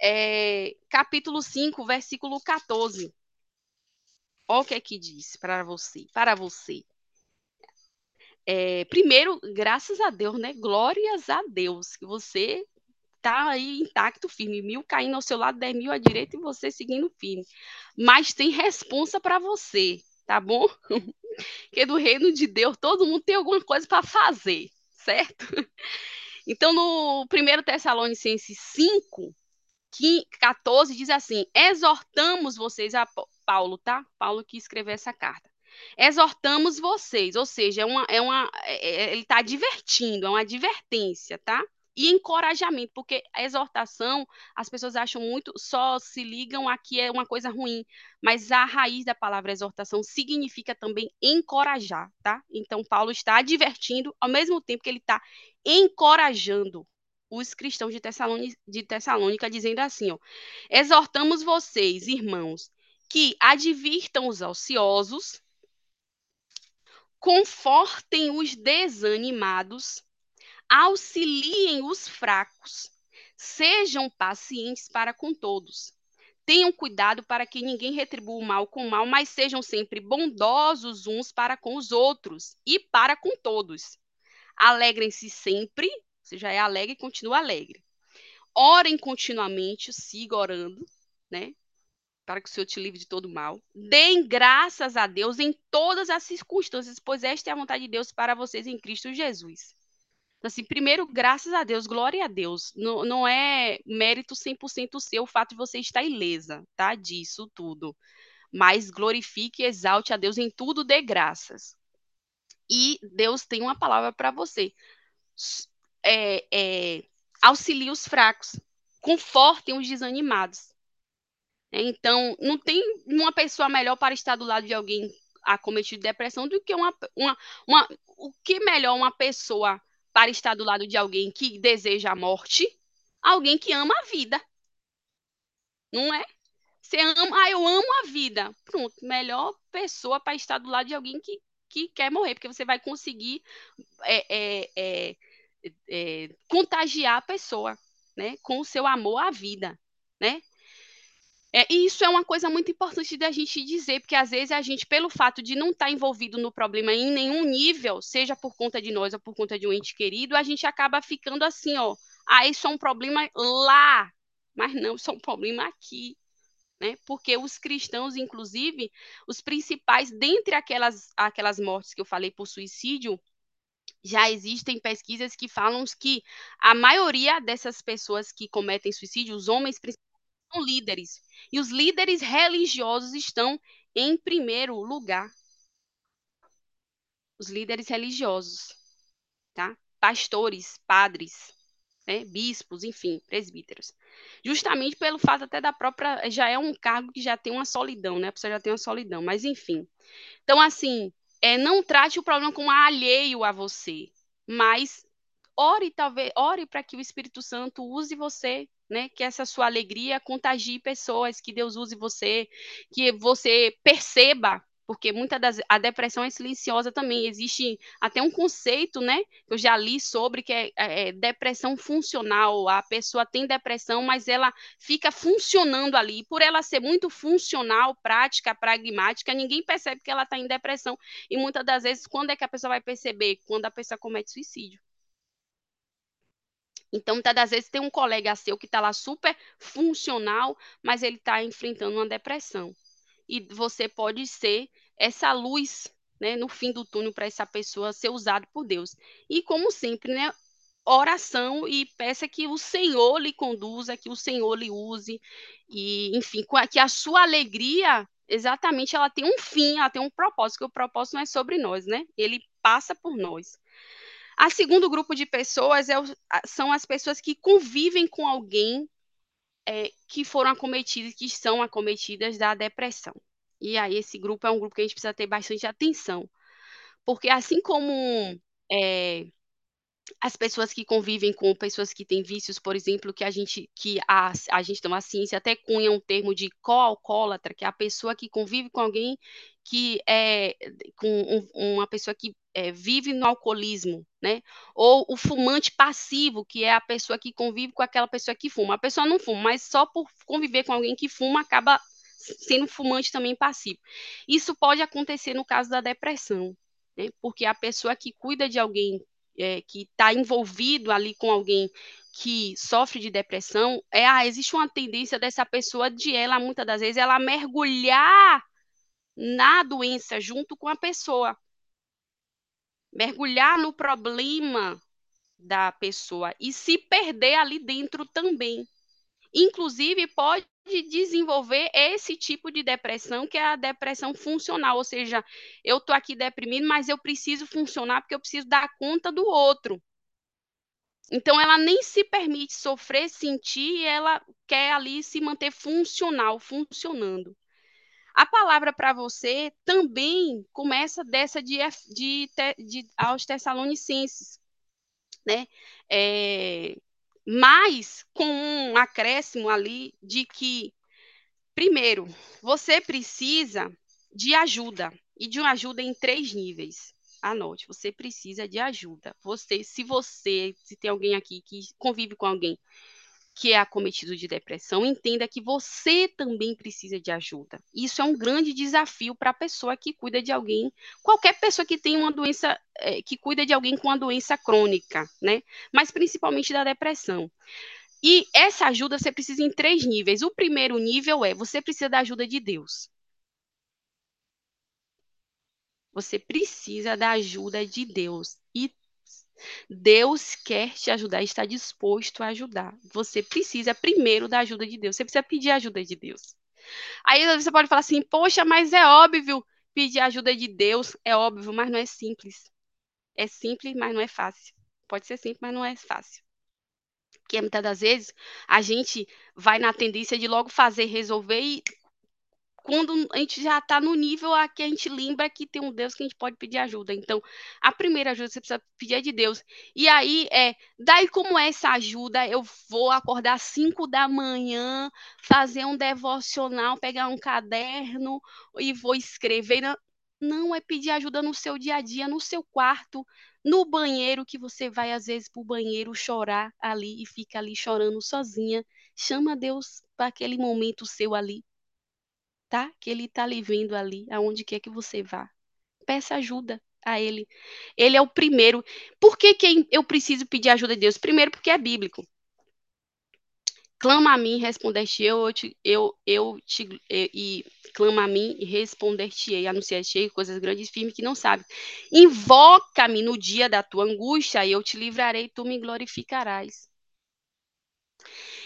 é, capítulo 5, versículo 14. Olha o que é que diz para você, para você. É, primeiro, graças a Deus, né? Glórias a Deus, que você está aí intacto, firme. Mil caindo ao seu lado, dez mil à direita e você seguindo firme. Mas tem responsa para você, tá bom? Porque do reino de Deus todo mundo tem alguma coisa para fazer, certo? Então, no 1 Tessalonicenses 5, 14, diz assim: exortamos vocês, a Paulo, tá? Paulo que escreveu essa carta. Exortamos vocês, ou seja, é uma, é uma, é, é ele está advertindo, é uma advertência, tá? E encorajamento, porque a exortação, as pessoas acham muito, só se ligam a que é uma coisa ruim, mas a raiz da palavra exortação significa também encorajar, tá? Então, Paulo está advertindo, ao mesmo tempo que ele está encorajando os cristãos de Tessalônica, de Tessalônica dizendo assim, ó, exortamos vocês, irmãos, que advirtam os ociosos, confortem os desanimados, auxiliem os fracos, sejam pacientes para com todos. Tenham cuidado para que ninguém retribua o mal com o mal, mas sejam sempre bondosos uns para com os outros e para com todos. Alegrem-se sempre, você já é alegre, continua alegre. Orem continuamente, siga orando, né? Para que o Senhor te livre de todo mal. Deem graças a Deus em todas as circunstâncias, pois esta é a vontade de Deus para vocês em Cristo Jesus. Então, assim, primeiro, graças a Deus, glória a Deus. Não, não é mérito 100% seu o fato de você estar ilesa, tá? Disso tudo. Mas glorifique e exalte a Deus em tudo, dê graças. E Deus tem uma palavra para você. É, é, auxilie os fracos, confortem os desanimados. Então, não tem uma pessoa melhor para estar do lado de alguém acometido de depressão do que uma, uma, uma o que melhor uma pessoa para estar do lado de alguém que deseja a morte, alguém que ama a vida. Não é? Você ama, ah, eu amo a vida. Pronto, melhor pessoa para estar do lado de alguém que, que quer morrer, porque você vai conseguir é, é, é, é contagiar a pessoa, né, com o seu amor à vida, né? É, e isso é uma coisa muito importante da gente dizer, porque às vezes a gente, pelo fato de não estar tá envolvido no problema em nenhum nível, seja por conta de nós ou por conta de um ente querido, a gente acaba ficando assim, ó, ah, isso é um problema lá, mas não, isso é um problema aqui. Né? Porque os cristãos, inclusive, os principais, dentre aquelas, aquelas mortes que eu falei por suicídio, já existem pesquisas que falam que a maioria dessas pessoas que cometem suicídio, os homens são líderes. E os líderes religiosos estão em primeiro lugar. Os líderes religiosos, tá? Pastores, padres, né? bispos, enfim, presbíteros. Justamente pelo fato até da própria. Já é um cargo que já tem uma solidão, né? A pessoa já tem uma solidão, mas enfim. Então, assim, é, não trate o problema como alheio a você, mas ore, talvez, ore para que o Espírito Santo use você né? Que essa sua alegria contagie pessoas, que Deus use você, que você perceba porque muita das a depressão é silenciosa também. Existe até um conceito, né, que eu já li sobre que é, é, é, depressão funcional. A pessoa tem depressão, mas ela fica funcionando ali. Por ela ser muito funcional, prática, pragmática, ninguém percebe que ela está em depressão. E muitas das vezes, quando é que a pessoa vai perceber? Quando a pessoa comete suicídio. Então, muitas das vezes tem um colega seu que está lá super funcional, mas ele está enfrentando uma depressão. E você pode ser essa luz né, no fim do túnel para essa pessoa ser usada por Deus. E como sempre, né, oração e peça que o Senhor lhe conduza, que o Senhor lhe use, e enfim, que a sua alegria, exatamente, ela tem um fim, ela tem um propósito, que o propósito não é sobre nós, né? Ele passa por nós. A segundo grupo de pessoas é, são as pessoas que convivem com alguém é, que foram acometidas, que são acometidas da depressão. E aí esse grupo é um grupo que a gente precisa ter bastante atenção, porque assim como é, as pessoas que convivem com pessoas que têm vícios, por exemplo, que a gente que a, a gente toma ciência até cunha um termo de co-alcoólatra, que é a pessoa que convive com alguém que é com um, uma pessoa que é, vive no alcoolismo, né? Ou o fumante passivo, que é a pessoa que convive com aquela pessoa que fuma. A pessoa não fuma, mas só por conviver com alguém que fuma acaba sendo fumante também passivo. Isso pode acontecer no caso da depressão, né? Porque a pessoa que cuida de alguém é, que está envolvido ali com alguém que sofre de depressão, é, ah, existe uma tendência dessa pessoa de ela, muitas das vezes, ela mergulhar na doença junto com a pessoa mergulhar no problema da pessoa e se perder ali dentro também. Inclusive, pode desenvolver esse tipo de depressão, que é a depressão funcional, ou seja, eu estou aqui deprimido, mas eu preciso funcionar porque eu preciso dar conta do outro. Então, ela nem se permite sofrer, sentir, ela quer ali se manter funcional, funcionando. A palavra para você também começa dessa de, de, de, aos Tessalonicenses, né? É, mas com um acréscimo ali de que, primeiro, você precisa de ajuda e de uma ajuda em três níveis. Anote, você precisa de ajuda. Você, se você, se tem alguém aqui que convive com alguém que é acometido de depressão, entenda que você também precisa de ajuda. Isso é um grande desafio para a pessoa que cuida de alguém, qualquer pessoa que tem uma doença, é, que cuida de alguém com uma doença crônica, né? Mas principalmente da depressão. E essa ajuda você precisa em três níveis. O primeiro nível é você precisa da ajuda de Deus. Você precisa da ajuda de Deus. E Deus quer te ajudar, está disposto a ajudar. Você precisa primeiro da ajuda de Deus. Você precisa pedir a ajuda de Deus. Aí você pode falar assim: "Poxa, mas é óbvio pedir a ajuda de Deus, é óbvio, mas não é simples. É simples, mas não é fácil. Pode ser simples, mas não é fácil. Porque muitas das vezes a gente vai na tendência de logo fazer, resolver e quando a gente já está no nível a que a gente lembra que tem um Deus que a gente pode pedir ajuda. Então, a primeira ajuda você precisa pedir é de Deus. E aí, é, daí como é essa ajuda? Eu vou acordar às 5 da manhã, fazer um devocional, pegar um caderno e vou escrever. Não, não é pedir ajuda no seu dia a dia, no seu quarto, no banheiro, que você vai às vezes para o banheiro chorar ali e fica ali chorando sozinha. Chama Deus para aquele momento seu ali, tá? Que ele está lhe vendo ali, aonde quer que você vá. Peça ajuda a ele. Ele é o primeiro. Por que, que eu preciso pedir ajuda de Deus? Primeiro, porque é bíblico. Clama a mim, responder-te eu, eu, te, eu, eu te, e, e clama a mim e responder-te-ei, anunciar-te-ei coisas grandes e firmes que não sabes. Invoca-me no dia da tua angústia e eu te livrarei, tu me glorificarás.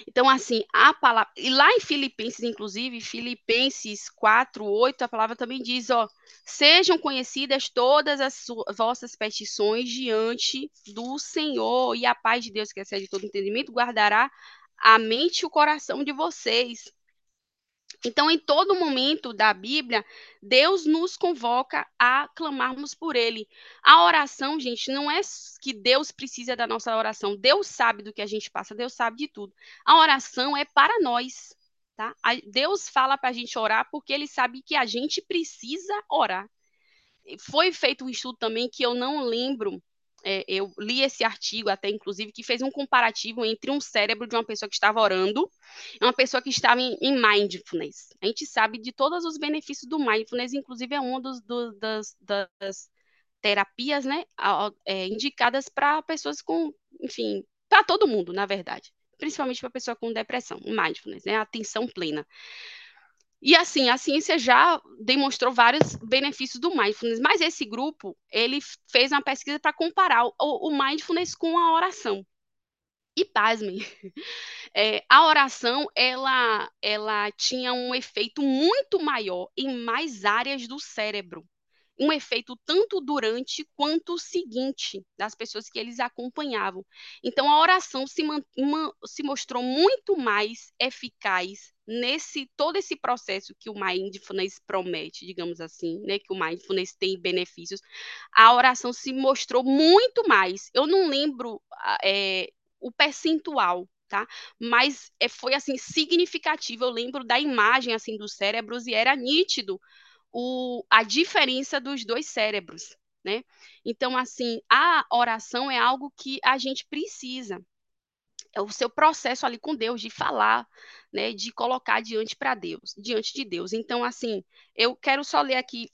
Então, assim, a palavra. E lá em Filipenses, inclusive, Filipenses 4, 8, a palavra também diz: ó, sejam conhecidas todas as vossas petições diante do Senhor, e a paz de Deus, que excede todo entendimento, guardará a mente e o coração de vocês. Então, em todo momento da Bíblia, Deus nos convoca a clamarmos por Ele. A oração, gente, não é que Deus precisa da nossa oração. Deus sabe do que a gente passa, Deus sabe de tudo. A oração é para nós, tá? Deus fala para a gente orar porque Ele sabe que a gente precisa orar. Foi feito um estudo também que eu não lembro é, eu li esse artigo até, inclusive, que fez um comparativo entre um cérebro de uma pessoa que estava orando e uma pessoa que estava em, em mindfulness. A gente sabe de todos os benefícios do mindfulness, inclusive é uma dos, do, das, das, terapias né, é, indicadas para pessoas com, enfim, para todo mundo, na verdade. Principalmente para pessoa com depressão, mindfulness, né, atenção plena. E assim, a ciência já demonstrou vários benefícios do mindfulness, mas esse grupo, ele fez uma pesquisa para comparar o, o, mindfulness com a oração. E pasmem, é, a oração, ela, ela tinha um efeito muito maior em mais áreas do cérebro um efeito tanto durante quanto o seguinte das pessoas que eles acompanhavam. Então, a oração se, se mostrou muito mais eficaz nesse todo esse processo que o mindfulness promete, digamos assim, né, que o mindfulness tem benefícios, a oração se mostrou muito mais. Eu não lembro é, o percentual, tá? Mas é, foi assim significativo. Eu lembro da imagem assim dos cérebros e era nítido o, a diferença dos dois cérebros, né? Então, assim, a oração é algo que a gente precisa. É o seu processo ali com Deus de falar, né, de colocar diante para Deus, diante de Deus. Então, assim, eu quero só ler aqui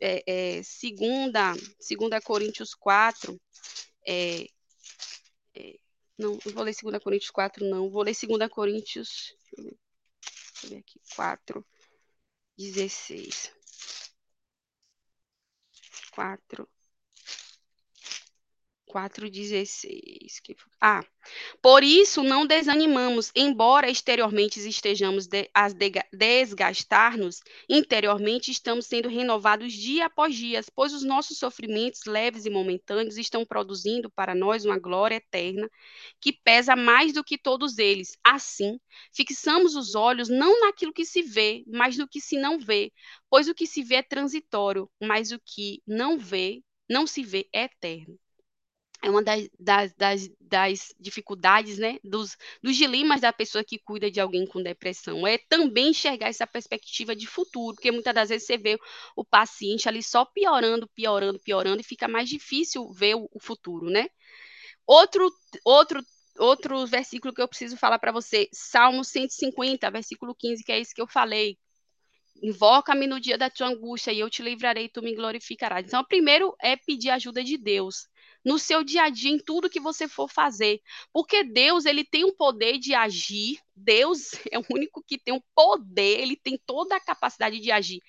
é, é, segunda, segunda Coríntios 4, é, é, não, não vou ler 2 Coríntios 4, não, vou ler 2 Coríntios, deixa eu ver, aqui, 4, 16 quatro, quatro dezesseis. Ah, por isso não desanimamos, embora exteriormente estejamos de, a desgastar-nos, interiormente estamos sendo renovados dia após dia, pois os nossos sofrimentos leves e momentâneos estão produzindo para nós uma glória eterna que pesa mais do que todos eles. Assim, fixamos os olhos não naquilo que se vê, mas no que se não vê, pois o que se vê é transitório, mas o que não vê, não se vê é eterno é uma das, das, das, das, dificuldades, né, dos, dos dilemas da pessoa que cuida de alguém com depressão, é também enxergar essa perspectiva de futuro, porque muitas das vezes você vê o paciente ali só piorando, piorando, piorando, e fica mais difícil ver o, o futuro, né? Outro, outro, outro versículo que eu preciso falar para você, Salmo 150, versículo 15, que é isso que eu falei, Invoca-me no dia da tua angústia e eu te livrarei tu me glorificarás. Então, primeiro é pedir ajuda de Deus no seu dia a dia, em tudo que você for fazer. Porque Deus, ele tem o poder de agir. Deus é o único que tem o poder, ele tem toda a capacidade de agir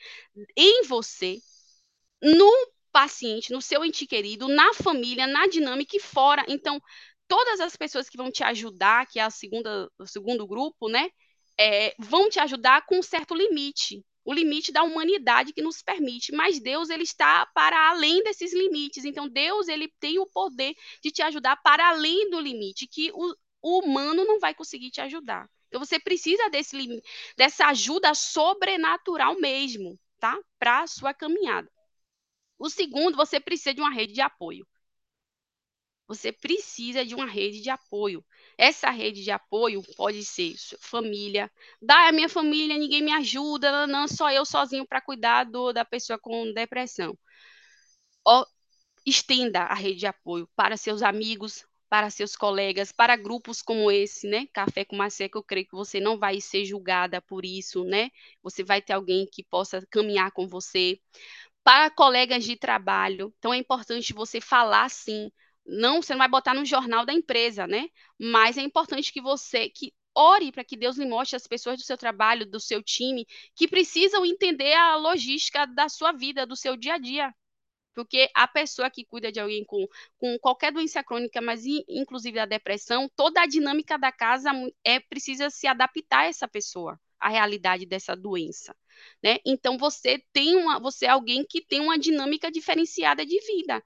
em você, no paciente, no seu ente querido, na família, na dinâmica e fora. Então, todas as pessoas que vão te ajudar, que é a segunda, o segundo grupo, né, é, vão te ajudar com um certo limite o limite da humanidade que nos permite, mas Deus ele está para além desses limites. Então Deus ele tem o poder de te ajudar para além do limite que o, o humano não vai conseguir te ajudar. Então você precisa desse dessa ajuda sobrenatural mesmo, tá? Para a sua caminhada. O segundo, você precisa de uma rede de apoio. Você precisa de uma rede de apoio. Essa rede de apoio pode ser família. Da a minha família, ninguém me ajuda, não, só eu sozinho para cuidar do, da pessoa com depressão. estenda a rede de apoio para seus amigos, para seus colegas, para grupos como esse, né? Café com Macé, que eu creio que você não vai ser julgada por isso, né? Você vai ter alguém que possa caminhar com você. Para colegas de trabalho, então é importante você falar sim. Não, você não vai botar no jornal da empresa, né? Mas é importante que você que ore para que Deus lhe mostre as pessoas do seu trabalho, do seu time, que precisam entender a logística da sua vida, do seu dia a dia. Porque a pessoa que cuida de alguém com, com qualquer doença crônica, mas inclusive a depressão, toda a dinâmica da casa é precisa se adaptar a essa pessoa, à realidade dessa doença. Né? Então você tem uma, você é alguém que tem uma dinâmica diferenciada de vida.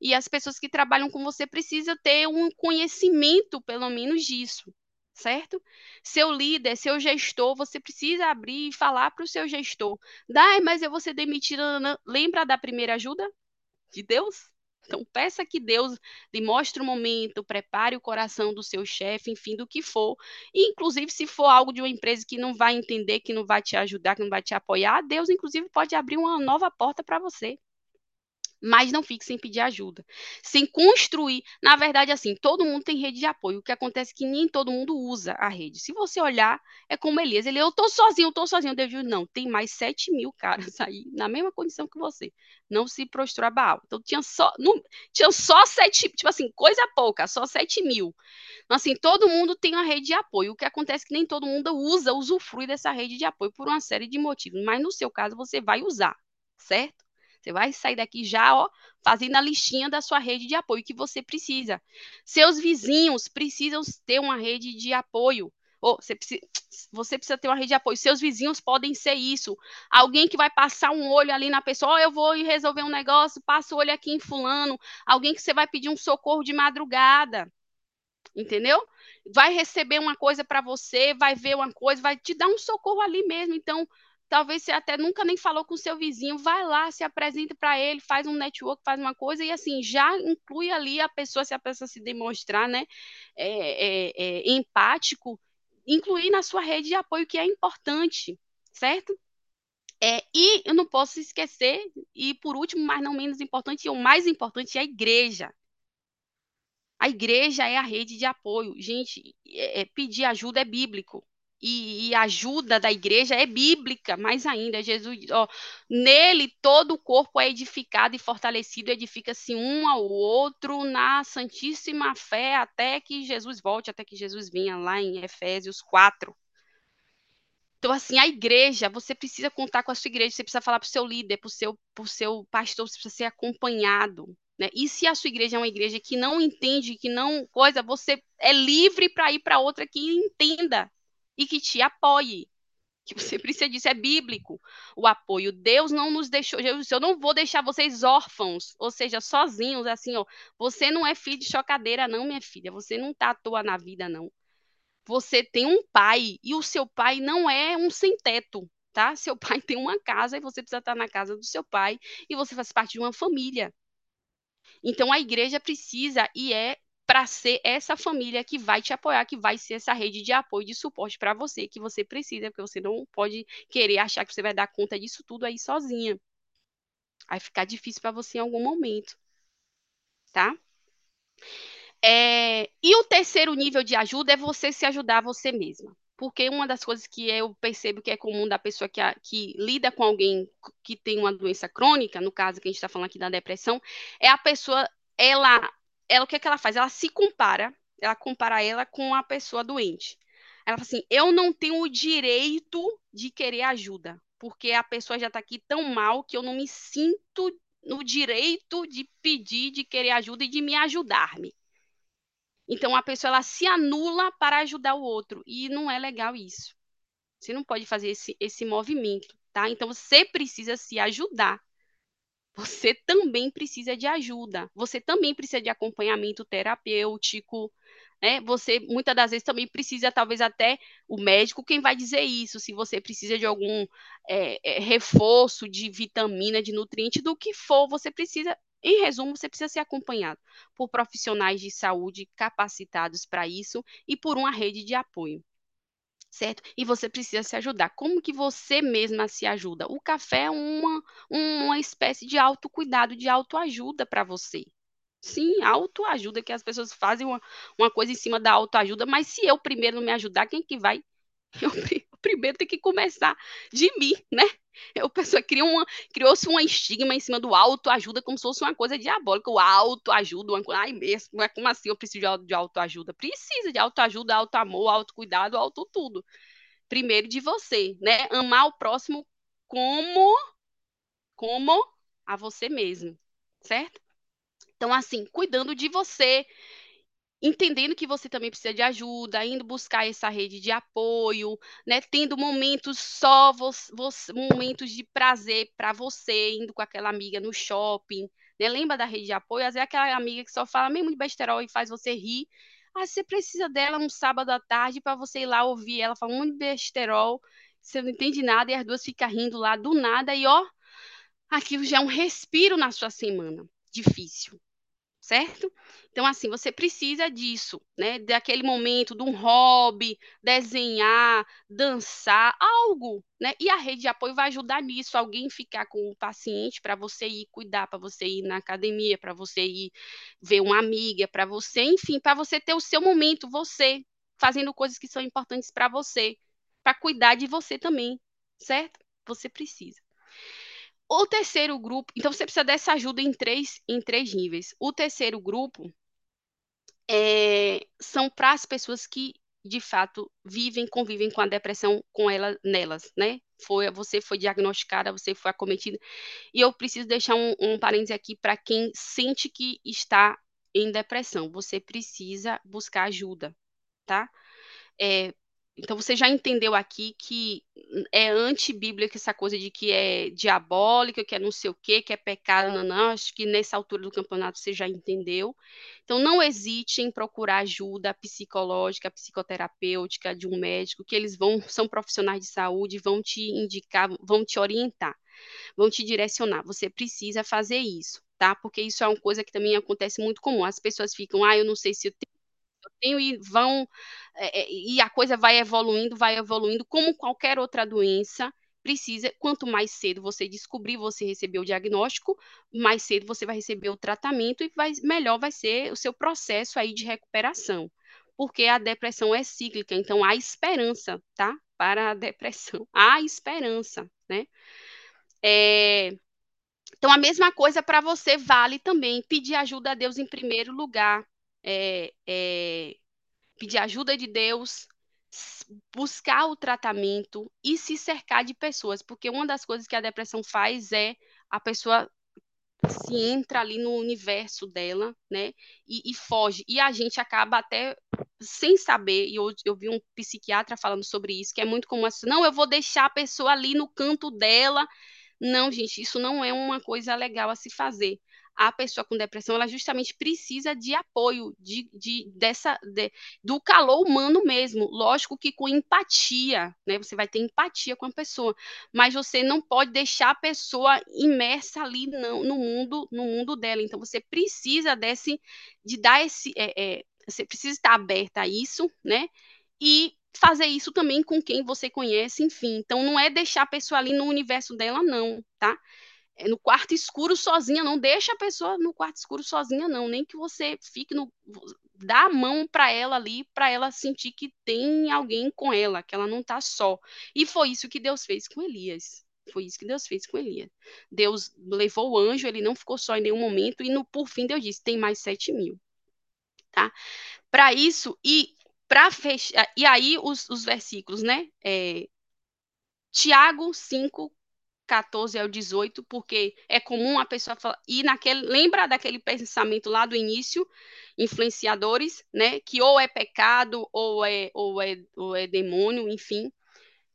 E as pessoas que trabalham com você precisam ter um conhecimento, pelo menos, disso certo? Seu líder, seu gestor, você precisa abrir e falar para o seu gestor. Dai, mas eu vou ser demitida. Lembra da primeira ajuda? de Deus. Então, peça que Deus lhe mostre o momento, prepare o coração do seu chefe, enfim, do que for. E, inclusive, se for algo de uma empresa que não vai entender, que não vai te ajudar, que não vai te apoiar, Deus, inclusive, pode abrir uma nova porta para você mas não fique sem pedir ajuda. Sem construir, na verdade, assim, todo mundo tem rede de apoio. O que acontece é que nem todo mundo usa a rede. Se você olhar, é como Elias. Ele, eu tô sozinho, eu tô sozinho. Deus não, tem mais 7 mil caras aí, na mesma condição que você. Não se prostrou a Baal. Então, tinha só, não, tinha só 7, tipo assim, coisa pouca, só 7 mil. Então, assim, todo mundo tem uma rede de apoio. O que acontece é que nem todo mundo usa, usufrui dessa rede de apoio por uma série de motivos. Mas no seu caso, você vai usar, certo? Você vai sair daqui já, ó, fazendo a listinha da sua rede de apoio que você precisa. Seus vizinhos precisam ter uma rede de apoio. Você precisa, você precisa ter uma rede de apoio. Seus vizinhos podem ser isso. Alguém que vai passar um olho ali na pessoa, oh, eu vou resolver um negócio, passa o olho aqui em fulano. Alguém que você vai pedir um socorro de madrugada. Entendeu? Vai receber uma coisa para você, vai ver uma coisa, vai te dar um socorro ali mesmo. Então, talvez você até nunca nem falou com seu vizinho, vai lá, se apresenta para ele, faz um network, faz uma coisa, e assim, já inclui ali a pessoa, se a pessoa se demonstrar, né, é, é, é, empático, incluir na sua rede de apoio, que é importante, certo? É, e eu não posso esquecer, e por último, mas não menos importante, e o mais importante é a igreja. A igreja é a rede de apoio. Gente, é, é pedir ajuda é bíblico e, e, ajuda da igreja é bíblica, mais ainda, Jesus, ó, nele todo o corpo é edificado e fortalecido, edifica-se um ao outro na santíssima fé até que Jesus volte, até que Jesus venha lá em Efésios 4. Então, assim, a igreja, você precisa contar com a sua igreja, você precisa falar para o seu líder, para o seu, seu pastor, você precisa ser acompanhado. Né? E se a sua igreja é uma igreja que não entende, que não coisa, você é livre para ir para outra que entenda e que te apoie. Que você precisa disso, é bíblico. O apoio. Deus não nos deixou. Jesus eu não vou deixar vocês órfãos, ou seja, sozinhos, assim, ó. Você não é filho de chocadeira, não, minha filha. Você não tá à toa na vida, não. Você tem um pai, e o seu pai não é um sem-teto, tá? Seu pai tem uma casa e você precisa estar na casa do seu pai, e você faz parte de uma família. Então a igreja precisa e é para ser essa família que vai te apoiar, que vai ser essa rede de apoio, de suporte para você, que você precisa, porque você não pode querer achar que você vai dar conta disso tudo aí sozinha. Vai ficar difícil para você em algum momento, tá? É, e o terceiro nível de ajuda é você se ajudar você mesma. Porque uma das coisas que eu percebo que é comum da pessoa que, a, que lida com alguém que tem uma doença crônica, no caso que a gente está falando aqui da depressão, é a pessoa, ela ela o que, é que ela faz? Ela se compara, ela compara ela com a pessoa doente. Ela fala assim: eu não tenho o direito de querer ajuda, porque a pessoa já está aqui tão mal que eu não me sinto no direito de pedir, de querer ajuda e de me ajudar-me. Então a pessoa ela se anula para ajudar o outro e não é legal isso. Você não pode fazer esse, esse movimento, tá? Então você precisa se ajudar você também precisa de ajuda, você também precisa de acompanhamento terapêutico, né? Você muitas das vezes também precisa, talvez até o médico quem vai dizer isso, se você precisa de algum é, é, reforço de vitamina, de nutriente, do que for, você precisa. Em resumo, você precisa ser acompanhado por profissionais de saúde capacitados para isso e por uma rede de apoio certo? E você precisa se ajudar. Como que você mesma se ajuda? O café é uma, uma espécie de autocuidado, de autoajuda para você. Sim, autoajuda, que as pessoas fazem uma, uma coisa em cima da autoajuda, mas se eu primeiro não me ajudar, quem que vai? Eu, primeiro tem que começar de mim, né? A pessoa criou criou-se um estigma em cima do autoajuda como se fosse uma coisa diabólica. O autoajuda, uma ai mesmo, como assim eu preciso de autoajuda? Precisa de autoajuda, autoamor, autocuidado, auto tudo. Primeiro de você, né? Amar o próximo como como a você mesmo, certo? Então, assim, cuidando de você, entendendo que você também precisa de ajuda, indo buscar essa rede de apoio, né? Tendo momentos só, você, momentos de prazer para você, indo com aquela amiga no shopping, né? Lembra da rede de apoio? Às vezes é aquela amiga que só fala mesmo de besterol e faz você rir. Ah, você precisa dela um sábado à tarde para você ir lá ouvir ela falar muito besterol, você não entende nada e as duas ficam rindo lá do nada e ó, aquilo já é um respiro na sua semana difícil, certo? Então, assim, você precisa disso, né? Daquele momento, de um hobby, desenhar, dançar, algo, né? E a rede de apoio vai ajudar nisso, alguém ficar com o paciente para você ir cuidar, para você ir na academia, para você ir ver uma amiga, para você, enfim, para você ter o seu momento, você, fazendo coisas que são importantes para você, para cuidar de você também, certo? Você precisa. O terceiro grupo, então você precisa dessa ajuda em três, em três níveis. O terceiro grupo é, são para as pessoas que de fato vivem, convivem com a depressão com ela nelas, né? Foi, você foi diagnosticada, você foi acometida. E eu preciso deixar um, um parêntese aqui para quem sente que está em depressão. Você precisa buscar ajuda, tá? É, então você já entendeu aqui que é antibíblica essa coisa de que é diabólica, que é não sei o quê, que é pecado, não, não. Acho que nessa altura do campeonato você já entendeu. Então não hesite em procurar ajuda psicológica, psicoterapêutica de um médico, que eles vão são profissionais de saúde, vão te indicar, vão te orientar, vão te direcionar. Você precisa fazer isso, tá? Porque isso é uma coisa que também acontece muito comum. As pessoas ficam, ah, eu não sei se eu tenho eu tenho e vão é, é, e a coisa vai evoluindo, vai evoluindo, como qualquer outra doença, precisa, quanto mais cedo você descobrir, você receber o diagnóstico, mais cedo você vai receber o tratamento e vai, melhor vai ser o seu processo aí de recuperação. Porque a depressão é cíclica, então há esperança, tá? Para a depressão. Há esperança, né? É... Então, a mesma coisa para você vale também pedir ajuda a Deus em primeiro lugar. É, é, pedir ajuda de Deus, buscar o tratamento e se cercar de pessoas, porque uma das coisas que a depressão faz é a pessoa se entra ali no universo dela, né, e, e foge, e a gente acaba até sem saber, e eu, eu vi um psiquiatra falando sobre isso, que é muito comum assim, não, eu vou deixar a pessoa ali no canto dela, não, gente, isso não é uma coisa legal a se fazer a pessoa com depressão, ela justamente precisa de apoio, de, de dessa, de, do calor humano mesmo. Lógico que com empatia, né? Você vai ter empatia com a pessoa, mas você não pode deixar a pessoa imersa ali no, no mundo, no mundo dela. Então você precisa desse, de dar esse, é, é, você precisa estar aberta a isso, né? E fazer isso também com quem você conhece, enfim. Então não é deixar a pessoa ali no universo dela, não, tá? É, no quarto escuro sozinha, não deixa a pessoa no quarto escuro sozinha, não. Nem que você fique no. dá a mão para ela ali, para ela sentir que tem alguém com ela, que ela não está só. E foi isso que Deus fez com Elias. Foi isso que Deus fez com Elias. Deus levou o anjo, ele não ficou só em nenhum momento, e no, por fim Deus disse: tem mais sete mil. Tá? Para isso, e para fechar. E aí, os, os versículos, né? É, Tiago 5, 14 ao 18, porque é comum a pessoa falar, e naquele, lembra daquele pensamento lá do início, influenciadores, né, que ou é pecado ou é ou é, ou é demônio, enfim.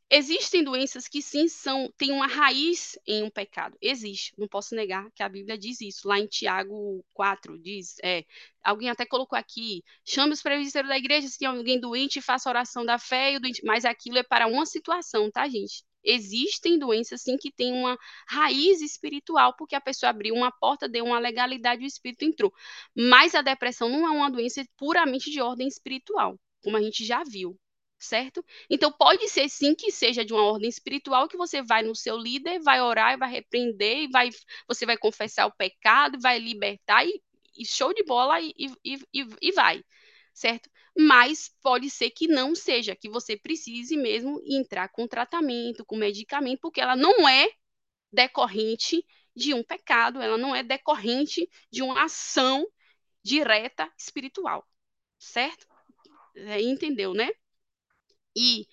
Existem doenças que sim são têm uma raiz em um pecado. Existe, não posso negar que a Bíblia diz isso. Lá em Tiago 4 diz, é, alguém até colocou aqui, chame os presbíteros da igreja se tem alguém doente, faça oração da fé, e o doente, mas aquilo é para uma situação, tá, gente? Existem doenças sim que têm uma raiz espiritual, porque a pessoa abriu uma porta, deu uma legalidade e o espírito entrou. Mas a depressão não é uma doença puramente de ordem espiritual, como a gente já viu, certo? Então pode ser sim que seja de uma ordem espiritual que você vai no seu líder, vai orar, vai repreender, vai, você vai confessar o pecado, vai libertar e, e show de bola e, e, e vai, certo? Mas pode ser que não seja, que você precise mesmo entrar com tratamento, com medicamento, porque ela não é decorrente de um pecado, ela não é decorrente de uma ação direta espiritual, certo? É, entendeu, né? E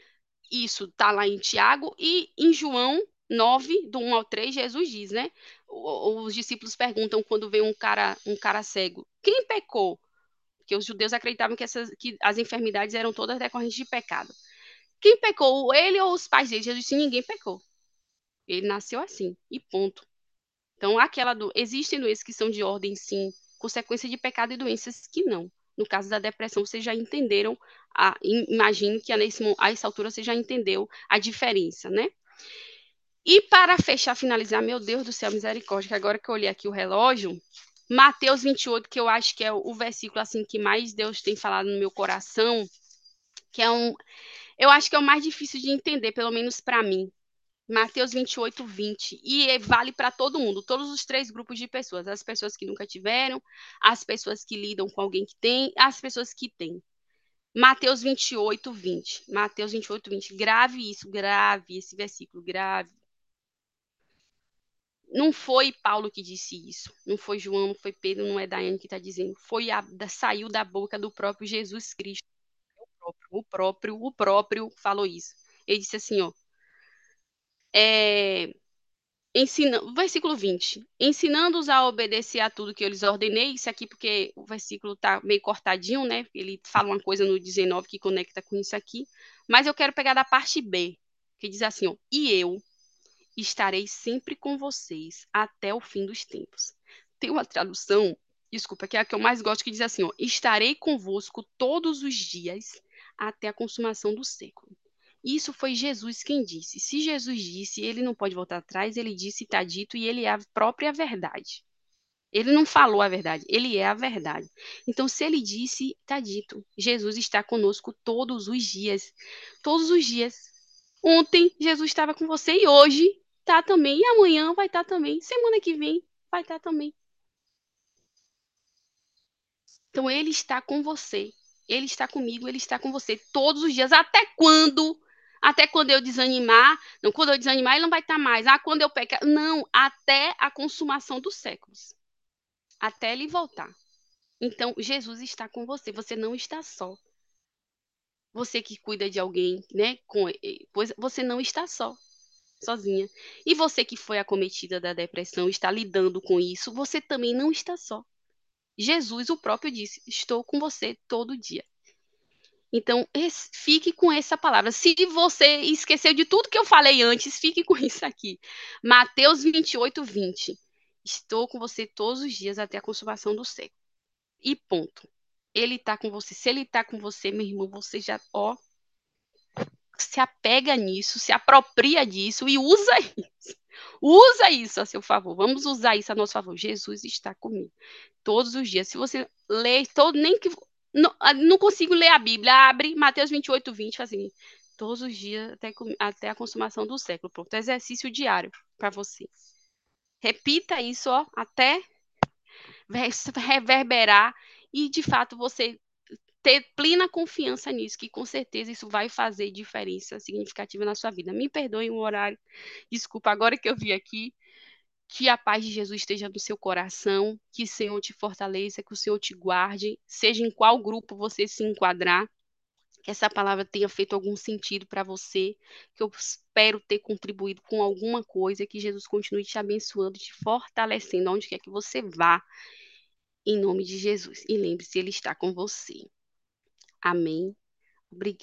isso está lá em Tiago e em João 9, do 1 ao 3, Jesus diz, né? Os discípulos perguntam quando vê um cara, um cara cego, quem pecou? Porque os judeus acreditavam que, essas, que as enfermidades eram todas decorrentes de pecado. Quem pecou, ele ou os pais dele? Jesus disse, ninguém pecou. Ele nasceu assim, e ponto. Então, aquela do. Existem doenças que são de ordem, sim, consequência de pecado e doenças que não. No caso da depressão, vocês já entenderam, a, imagino que a, nesse, a essa altura você já entendeu a diferença, né? E para fechar, finalizar, meu Deus do céu, misericórdia, que agora que eu olhei aqui o relógio, Mateus 28, que eu acho que é o, versículo assim que mais Deus tem falado no meu coração, que é um, eu acho que é o mais difícil de entender, pelo menos para mim. Mateus 28, 20. E é, vale para todo mundo, todos os três grupos de pessoas: as pessoas que nunca tiveram, as pessoas que lidam com alguém que tem, as pessoas que têm. Mateus 28, 20. Mateus 28, 20. Grave isso, grave esse versículo, grave. Não foi Paulo que disse isso, não foi João, não foi Pedro, não é Daiane que está dizendo. Foi a, da, saiu da boca do próprio Jesus Cristo. O próprio, o próprio, o próprio falou isso. Ele disse assim, ó é, ensina, versículo 20, ensinando-os a obedecer a tudo que eu lhes ordenei, isso aqui porque o versículo está meio cortadinho, né? Ele fala uma coisa no 19 que conecta com isso aqui, mas eu quero pegar da parte B, que diz assim, ó, e eu estarei sempre com vocês até o fim dos tempos. Tem uma tradução, desculpa, que é a que eu mais gosto, que diz assim, ó, estarei convosco todos os dias até a consumação do século. Isso foi Jesus quem disse. Se Jesus disse, ele não pode voltar atrás, ele disse, está dito, e ele é a própria verdade. Ele não falou a verdade, ele é a verdade. Então, se ele disse, está dito. Jesus está conosco todos os dias. Todos os dias. Ontem, Jesus estava com você e hoje está também. E amanhã vai estar tá também. Semana que vem vai estar tá também. Então, ele está com você. Ele está comigo, ele está com você todos os dias. Até quando até quando eu desanimar, não, quando eu desanimar, ele não vai estar mais. Ah, quando eu pecar. Não, até a consumação dos séculos. Até ele voltar. Então, Jesus está com você, você não está só. Você que cuida de alguém, né? Com, pois você não está só, sozinha. E você que foi acometida da depressão, está lidando com isso, você também não está só. Jesus, o próprio, disse: Estou com você todo dia. Então, fique com essa palavra. Se você esqueceu de tudo que eu falei antes, fique com isso aqui. Mateus 28, 20. Estou com você todos os dias até a consumação do século. E ponto. Ele está com você. Se ele está com você, meu irmão, você já, ó, se apega nisso, se apropria disso e usa isso. Usa isso a seu favor. Vamos usar isso a nosso favor. Jesus está comigo todos os dias. Se você ler todo, nem que não, ah, não consigo ler a Bíblia. Abre Mateus 28, 20, assim, todos os dias até, até a consumação do século. Pronto, exercício diário para você. Repita isso ó, até reverberar e, de fato, você ter plena confiança nisso, que com certeza isso vai fazer diferença significativa na sua vida. Me perdoe o horário, desculpa, agora que eu vi aqui, que a paz de Jesus esteja no seu coração, que o Senhor te fortaleça, que o Senhor te guarde, seja em qual grupo você se enquadrar, que essa palavra tenha feito algum sentido para você, que eu espero ter contribuído com alguma coisa, que Jesus continue te abençoando, te fortalecendo onde quer que você vá, em nome de Jesus. E lembre-se, Ele está com você. Amém. Obrigada.